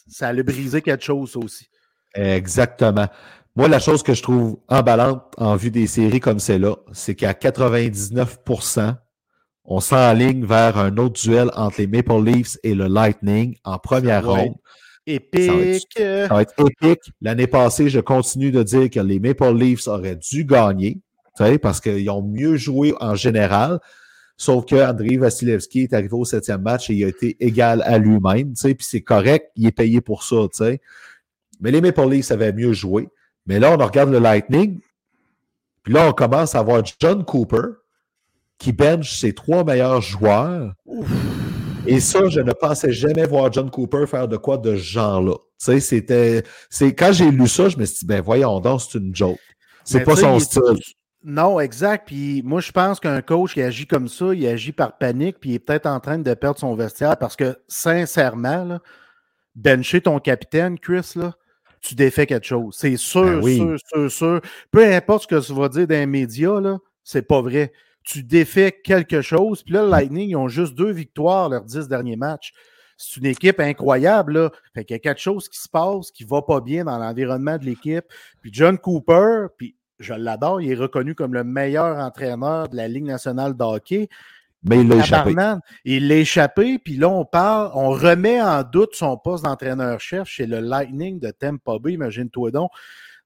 ça allait briser quelque chose, aussi. Exactement. Moi, la chose que je trouve emballante en vue des séries comme celle-là, c'est qu'à 99% on s'enligne vers un autre duel entre les Maple Leafs et le Lightning en première ronde. Épique. Ça va, être, épique. L'année passée, je continue de dire que les Maple Leafs auraient dû gagner, parce qu'ils ont mieux joué en général. Sauf que Andrei Vasilevski est arrivé au septième match et il a été égal à lui-même. Puis c'est correct, il est payé pour ça. Mais les Maple Leafs avaient mieux joué. Mais là, on regarde le Lightning. Puis là, on commence à voir John Cooper qui bench ses trois meilleurs joueurs. Et ça, je ne pensais jamais voir John Cooper faire de quoi de ce genre-là. Tu sais, c'était. Quand j'ai lu ça, je me suis dit, ben voyons donc, c'est une joke. C'est pas son style. Non, exact. Puis moi, je pense qu'un coach qui agit comme ça, il agit par panique, puis il est peut-être en train de perdre son vestiaire parce que, sincèrement, là, bencher ton capitaine, Chris, là, tu défais quelque chose. C'est sûr, ben sûr, sûr, sûr. Peu importe ce que tu vas dire dans les médias, là, c'est pas vrai. Tu défais quelque chose. Puis là, le mmh. Lightning, ils ont juste deux victoires leurs dix derniers matchs. C'est une équipe incroyable. Là. Fait qu'il y a quelque chose qui se passe qui va pas bien dans l'environnement de l'équipe. Puis John Cooper, puis je l'adore, il est reconnu comme le meilleur entraîneur de la Ligue nationale de hockey. Mais il l'a échappé. Il l'a échappé, puis là, on parle, on remet en doute son poste d'entraîneur-chef chez le Lightning de Tampa Bay, imagine-toi donc.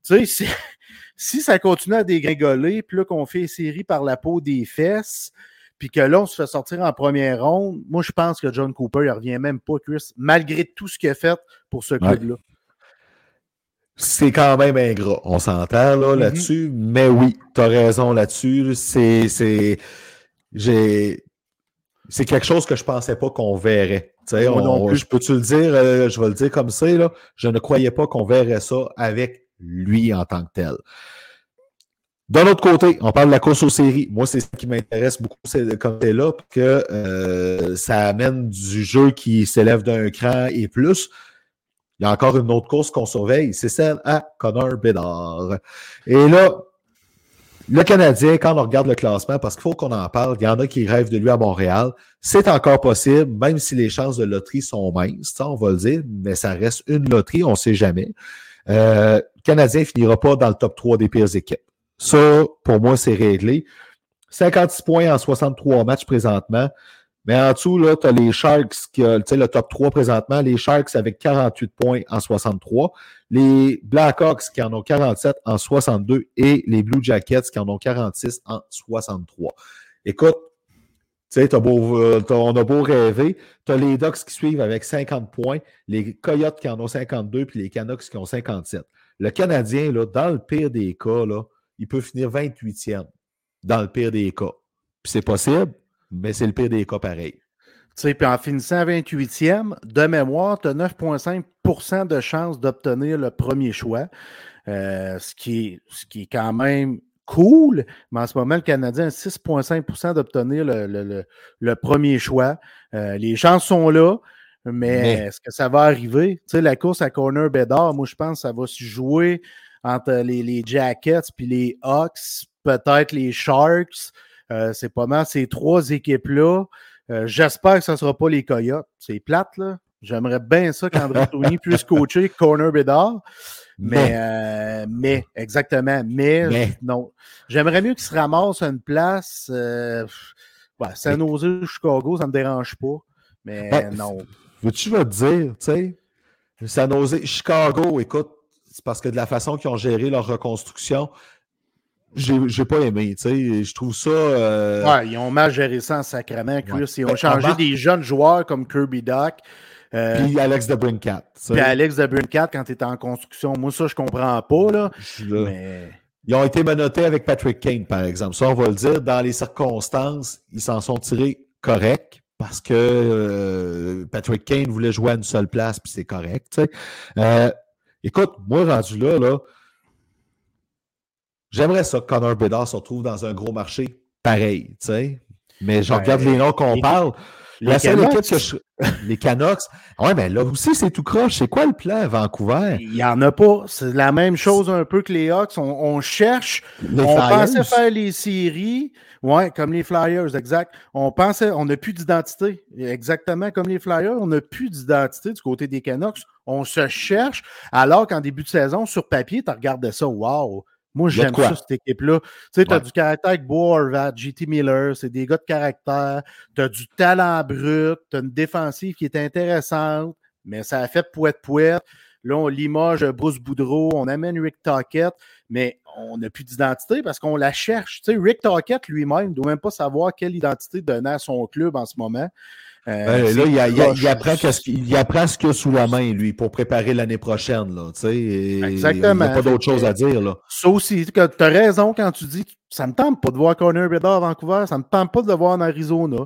Tu sais, si, ça continue à dégringoler, puis là, qu'on fait série par la peau des fesses, puis que là, on se fait sortir en première ronde, moi, je pense que John Cooper, il revient même pas, Chris, malgré tout ce qu'il a fait pour ce club-là. C'est quand même ingrat, on s'entend là, mm-hmm. là-dessus, mais oui, tu as raison là-dessus. C'est. J'ai c'est quelque chose que je ne pensais pas qu'on verrait. je peux-tu le dire, euh, je vais le dire comme ça, là, je ne croyais pas qu'on verrait ça avec lui en tant que tel. D'un autre côté, on parle de la course aux séries. Moi, c'est ce qui m'intéresse beaucoup, c'est comme c'est là, que euh, ça amène du jeu qui s'élève d'un cran et plus. Il y a encore une autre course qu'on surveille, c'est celle à Connor Bedard. Et là, le Canadien, quand on regarde le classement, parce qu'il faut qu'on en parle, il y en a qui rêvent de lui à Montréal. C'est encore possible, même si les chances de loterie sont minces, ça, on va le dire, mais ça reste une loterie, on ne sait jamais. Euh, le Canadien finira pas dans le top 3 des pires équipes. Ça, pour moi, c'est réglé. 56 points en 63 matchs présentement. Mais en dessous, là, tu as les Sharks, qui, tu sais, le top 3 présentement, les Sharks avec 48 points en 63, les Blackhawks qui en ont 47 en 62 et les Blue Jackets qui en ont 46 en 63. Écoute, tu sais, euh, on a beau rêver. Tu as les Ducks qui suivent avec 50 points, les Coyotes qui en ont 52, puis les Canucks qui ont 57. Le Canadien, dans le pire des cas, il peut finir 28e dans le pire des cas. Puis c'est possible, mais c'est le pire des cas pareil. Puis en finissant à 28e, de mémoire, tu as 9,5% de chance d'obtenir le premier choix, euh, ce, qui est, ce qui est quand même cool, mais en ce moment, le Canadien a 6,5% d'obtenir le, premier choix. Euh, les chances sont là, mais, est-ce que ça va arriver? Tu sais, la course à Corner Bedard, moi, je pense que ça va se jouer entre les, les Jackets puis les Hawks, peut-être les Sharks. Euh, c'est pas mal ces trois équipes-là. Euh, j'espère que ce ne sera pas les Coyotes. C'est plate, là. J'aimerais bien ça qu'André Tony puisse coacher Corner Bedard. Mais, euh, mais, exactement. Mais, non. J'aimerais mieux qu'il se ramasse à une place. Euh, ouais, San Jose, Chicago, ça ne me dérange pas. Mais ben, non. Veux-tu me dire, tu sais, San Jose, Chicago, écoute, c'est parce que de la façon qu'ils ont géré leur reconstruction, j'ai pas aimé. Tu sais, je trouve ça. Euh, ouais, ils ont mal géré ça en sacrament, Chris. Ils ont ben, changé des jeunes joueurs comme Kirby Duck. Euh, puis Alex de Brincat. Puis Alex de Brincat, quand tu en construction, moi, ça, je comprends pas. Là, mais... Ils ont été menottés avec Patrick Kane, par exemple. Ça, on va le dire. Dans les circonstances, ils s'en sont tirés corrects parce que euh, Patrick Kane voulait jouer à une seule place, puis c'est correct. Euh, écoute, moi, rendu là, là j'aimerais ça que Connor Bedard se retrouve dans un gros marché pareil. Mais je regarde les noms qu'on parle. La seule équipe que je... Les Canucks. Ouais, mais là aussi, c'est tout croche. C'est quoi le plan à Vancouver? Il n'y en a pas. C'est la même chose un peu que les Hawks. On, cherche. on pensait faire les séries. Ouais, comme les Flyers, exact. On pensait, on n'a plus d'identité. Exactement comme les Flyers, on n'a plus d'identité du côté des Canucks. On se cherche. Alors qu'en début de saison, sur papier, tu regardais ça. Wow! Moi, j'aime ça, cette équipe-là. Tu sais, tu as du caractère avec Bo JT Miller, c'est des gars de caractère. Tu as du talent brut, tu as une défensive qui est intéressante, mais ça a fait pouette-pouette. Là, on limoge Bruce Boudreau, on amène Rick Tockett, mais on n'a plus d'identité parce qu'on la cherche. Tu sais, Rick Tockett lui-même ne doit même pas savoir quelle identité donner à son club en ce moment. Euh, là, il, apprend ce qu'il apprend ce qu'il a sous la main, lui, pour préparer l'année prochaine. Là, Exactement. Il n'y a pas d'autre chose à dire. Là. Ça aussi, tu as raison quand tu dis ça ne me tente pas de voir Connor Bedard à Vancouver, ça ne me tente pas de le voir en Arizona.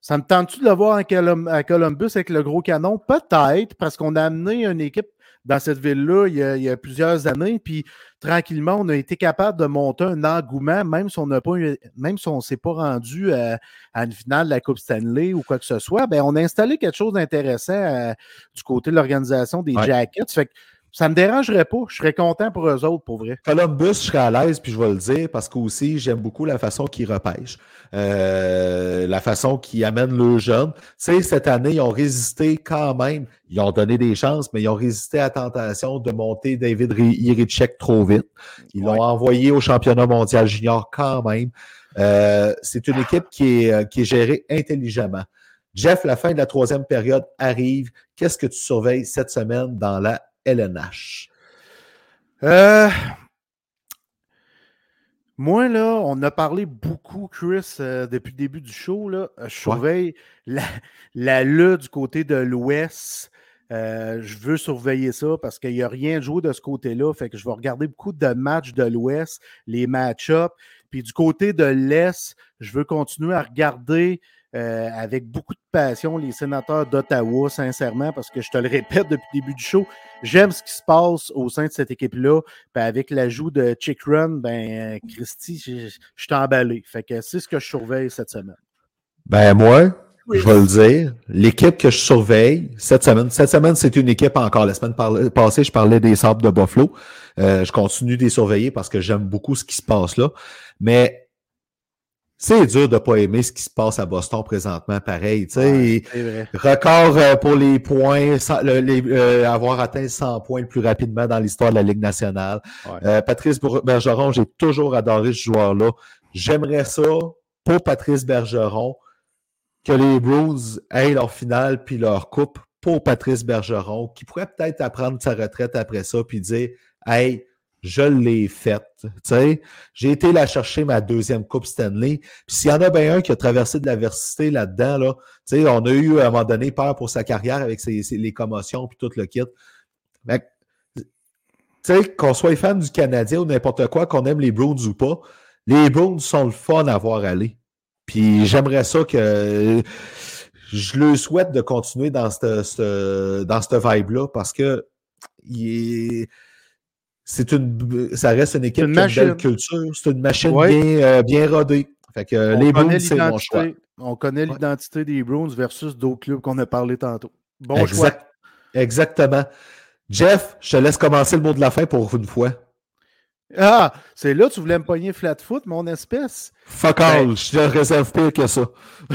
Ça me tente-tu de le voir à Columbus avec le gros canon? Peut-être, parce qu'on a amené une équipe dans cette ville-là il, il, y a plusieurs années. Puis tranquillement, on a été capable de monter un engouement, même si on n'a pas même si on ne s'est pas rendu à, une finale de la Coupe Stanley ou quoi que ce soit, ben, on a installé quelque chose d'intéressant euh, du côté de l'organisation des Jackets. Fait que ça ne me dérangerait pas. Je serais content pour eux autres, pour vrai. Columbus, je serais à l'aise, puis je vais le dire, parce qu'aussi, j'aime beaucoup la façon qu'ils repêchent. Euh, la façon qu'ils amènent le jeunes. Tu sais, cette année, ils ont résisté quand même. Ils ont donné des chances, mais ils ont résisté à la tentation de monter David Irichek trop vite. Ils l'ont envoyé au championnat mondial junior quand même. Euh, c'est une équipe qui est, euh, qui est gérée intelligemment. Jeff, la fin de la troisième période arrive. Qu'est-ce que tu surveilles cette semaine dans la LNH? Euh, moi, là, on a parlé beaucoup, Chris, euh, depuis le début du show. Là. Euh, je surveille la, la du côté de l'Ouest. je veux surveiller ça parce qu'il n'y a rien de joué de ce côté-là. Fait que je vais regarder beaucoup de matchs de l'Ouest, les match-ups. Puis du côté de l'Est, je veux continuer à regarder euh, avec beaucoup de passion les sénateurs d'Ottawa, sincèrement, parce que je te le répète depuis le début du show, j'aime ce qui se passe au sein de cette équipe-là. avec l'ajout de Chick Run, ben, Christy, je, suis emballé. Fait que c'est ce que je surveille cette semaine. Ben, moi, je vais le dire. L'équipe que je surveille cette semaine, cette semaine, c'est une équipe encore. La semaine passée, je parlais des Sables de Buffalo. Euh, je continue de les surveiller parce que j'aime beaucoup ce qui se passe là. Mais c'est dur de ne pas aimer ce qui se passe à Boston présentement, pareil. record euh, pour les points, euh, avoir atteint 100 points le plus rapidement dans l'histoire de la Ligue nationale. Euh, Patrice Bergeron, j'ai toujours adoré ce joueur-là. J'aimerais ça pour Patrice Bergeron que les Bruins aient leur finale puis leur coupe pour Patrice Bergeron, qui pourrait peut-être apprendre sa retraite après ça puis dire Hey, je l'ai faite. J'ai été la chercher ma deuxième Coupe Stanley. Puis s'il y en a bien un qui a traversé de l'adversité là-dedans, là, on a eu à un moment donné peur pour sa carrière avec ses, les commotions puis tout le kit. Mais, qu'on soit fan du Canadien ou n'importe quoi, qu'on aime les Bruins ou pas, les Bruins sont le fun à voir aller. Puis j'aimerais ça que je le souhaite de continuer dans cette, dans cette vibe-là parce que il est c'est une, ça reste une équipe qui a une belle culture. C'est une machine bien, euh, bien rodée. Fait que les Bruins, c'est mon choix. On connaît l'identité des Bruins versus d'autres clubs qu'on a parlé tantôt. Bon choix. Exactement. Jeff, je te laisse commencer le mot de la fin pour une fois. Ah, c'est là que tu voulais me pogner flat foot, mon espèce. Fuck all, ben, je te réserve pire que ça.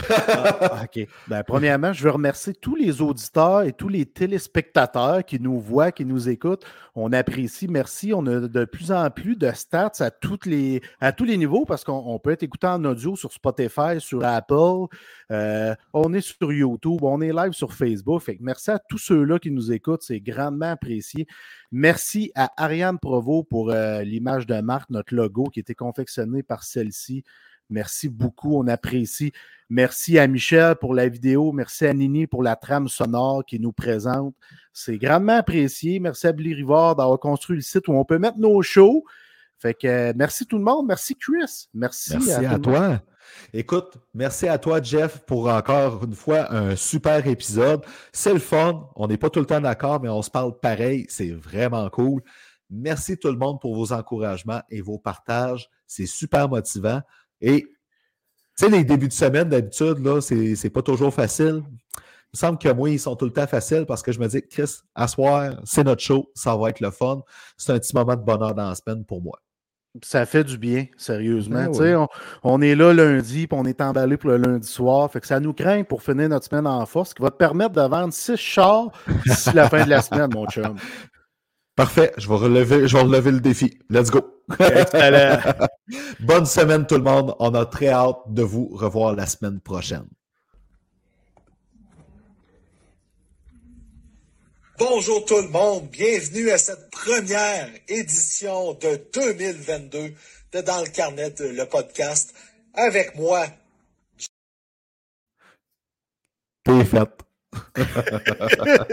Ah, OK. Ben, premièrement, je veux remercier tous les auditeurs et tous les téléspectateurs qui nous voient, qui nous écoutent. On apprécie, merci. On a de plus en plus de stats à, toutes les, à tous les niveaux parce qu'on peut être écouté en audio sur Spotify, sur Apple. Euh, on est sur YouTube, on est live sur Facebook. Fait merci à tous ceux-là qui nous écoutent. C'est grandement apprécié. Merci à Ariane Provo pour euh, l'image de marque, notre logo qui a été confectionné par celle-ci. Merci beaucoup, on apprécie. Merci à Michel pour la vidéo. Merci à Nini pour la trame sonore qui nous présente. C'est grandement apprécié. Merci à Billy Rivard d'avoir construit le site où on peut mettre nos shows. Fait que euh, merci tout le monde. Merci Chris. Merci, merci à, toi. Écoute, merci à toi, Jeff, pour encore une fois un super épisode. C'est le fun. On n'est pas tout le temps d'accord, mais on se parle pareil. C'est vraiment cool. Merci tout le monde pour vos encouragements et vos partages. C'est super motivant. Et tu sais, les débuts de semaine, d'habitude, là, c'est pas toujours facile. Il me semble que moi, ils sont tout le temps faciles parce que je me dis, Chris, à soir, c'est notre show, ça va être le fun. C'est un petit moment de bonheur dans la semaine pour moi. Ça fait du bien, sérieusement. Ben on, est là lundi, puis on est emballé pour le lundi soir. Fait que ça nous craint pour finir notre semaine en force, ce qui va te permettre de vendre six chars d'ici la fin de la semaine, mon chum. Parfait, je vais relever, je vais relever le défi. Let's go. Bonne semaine tout le monde. On a très hâte de vous revoir la semaine prochaine. Bonjour tout le monde, bienvenue à cette première édition de 2022 de Dans le Carnet, le podcast, avec moi. T'es fait.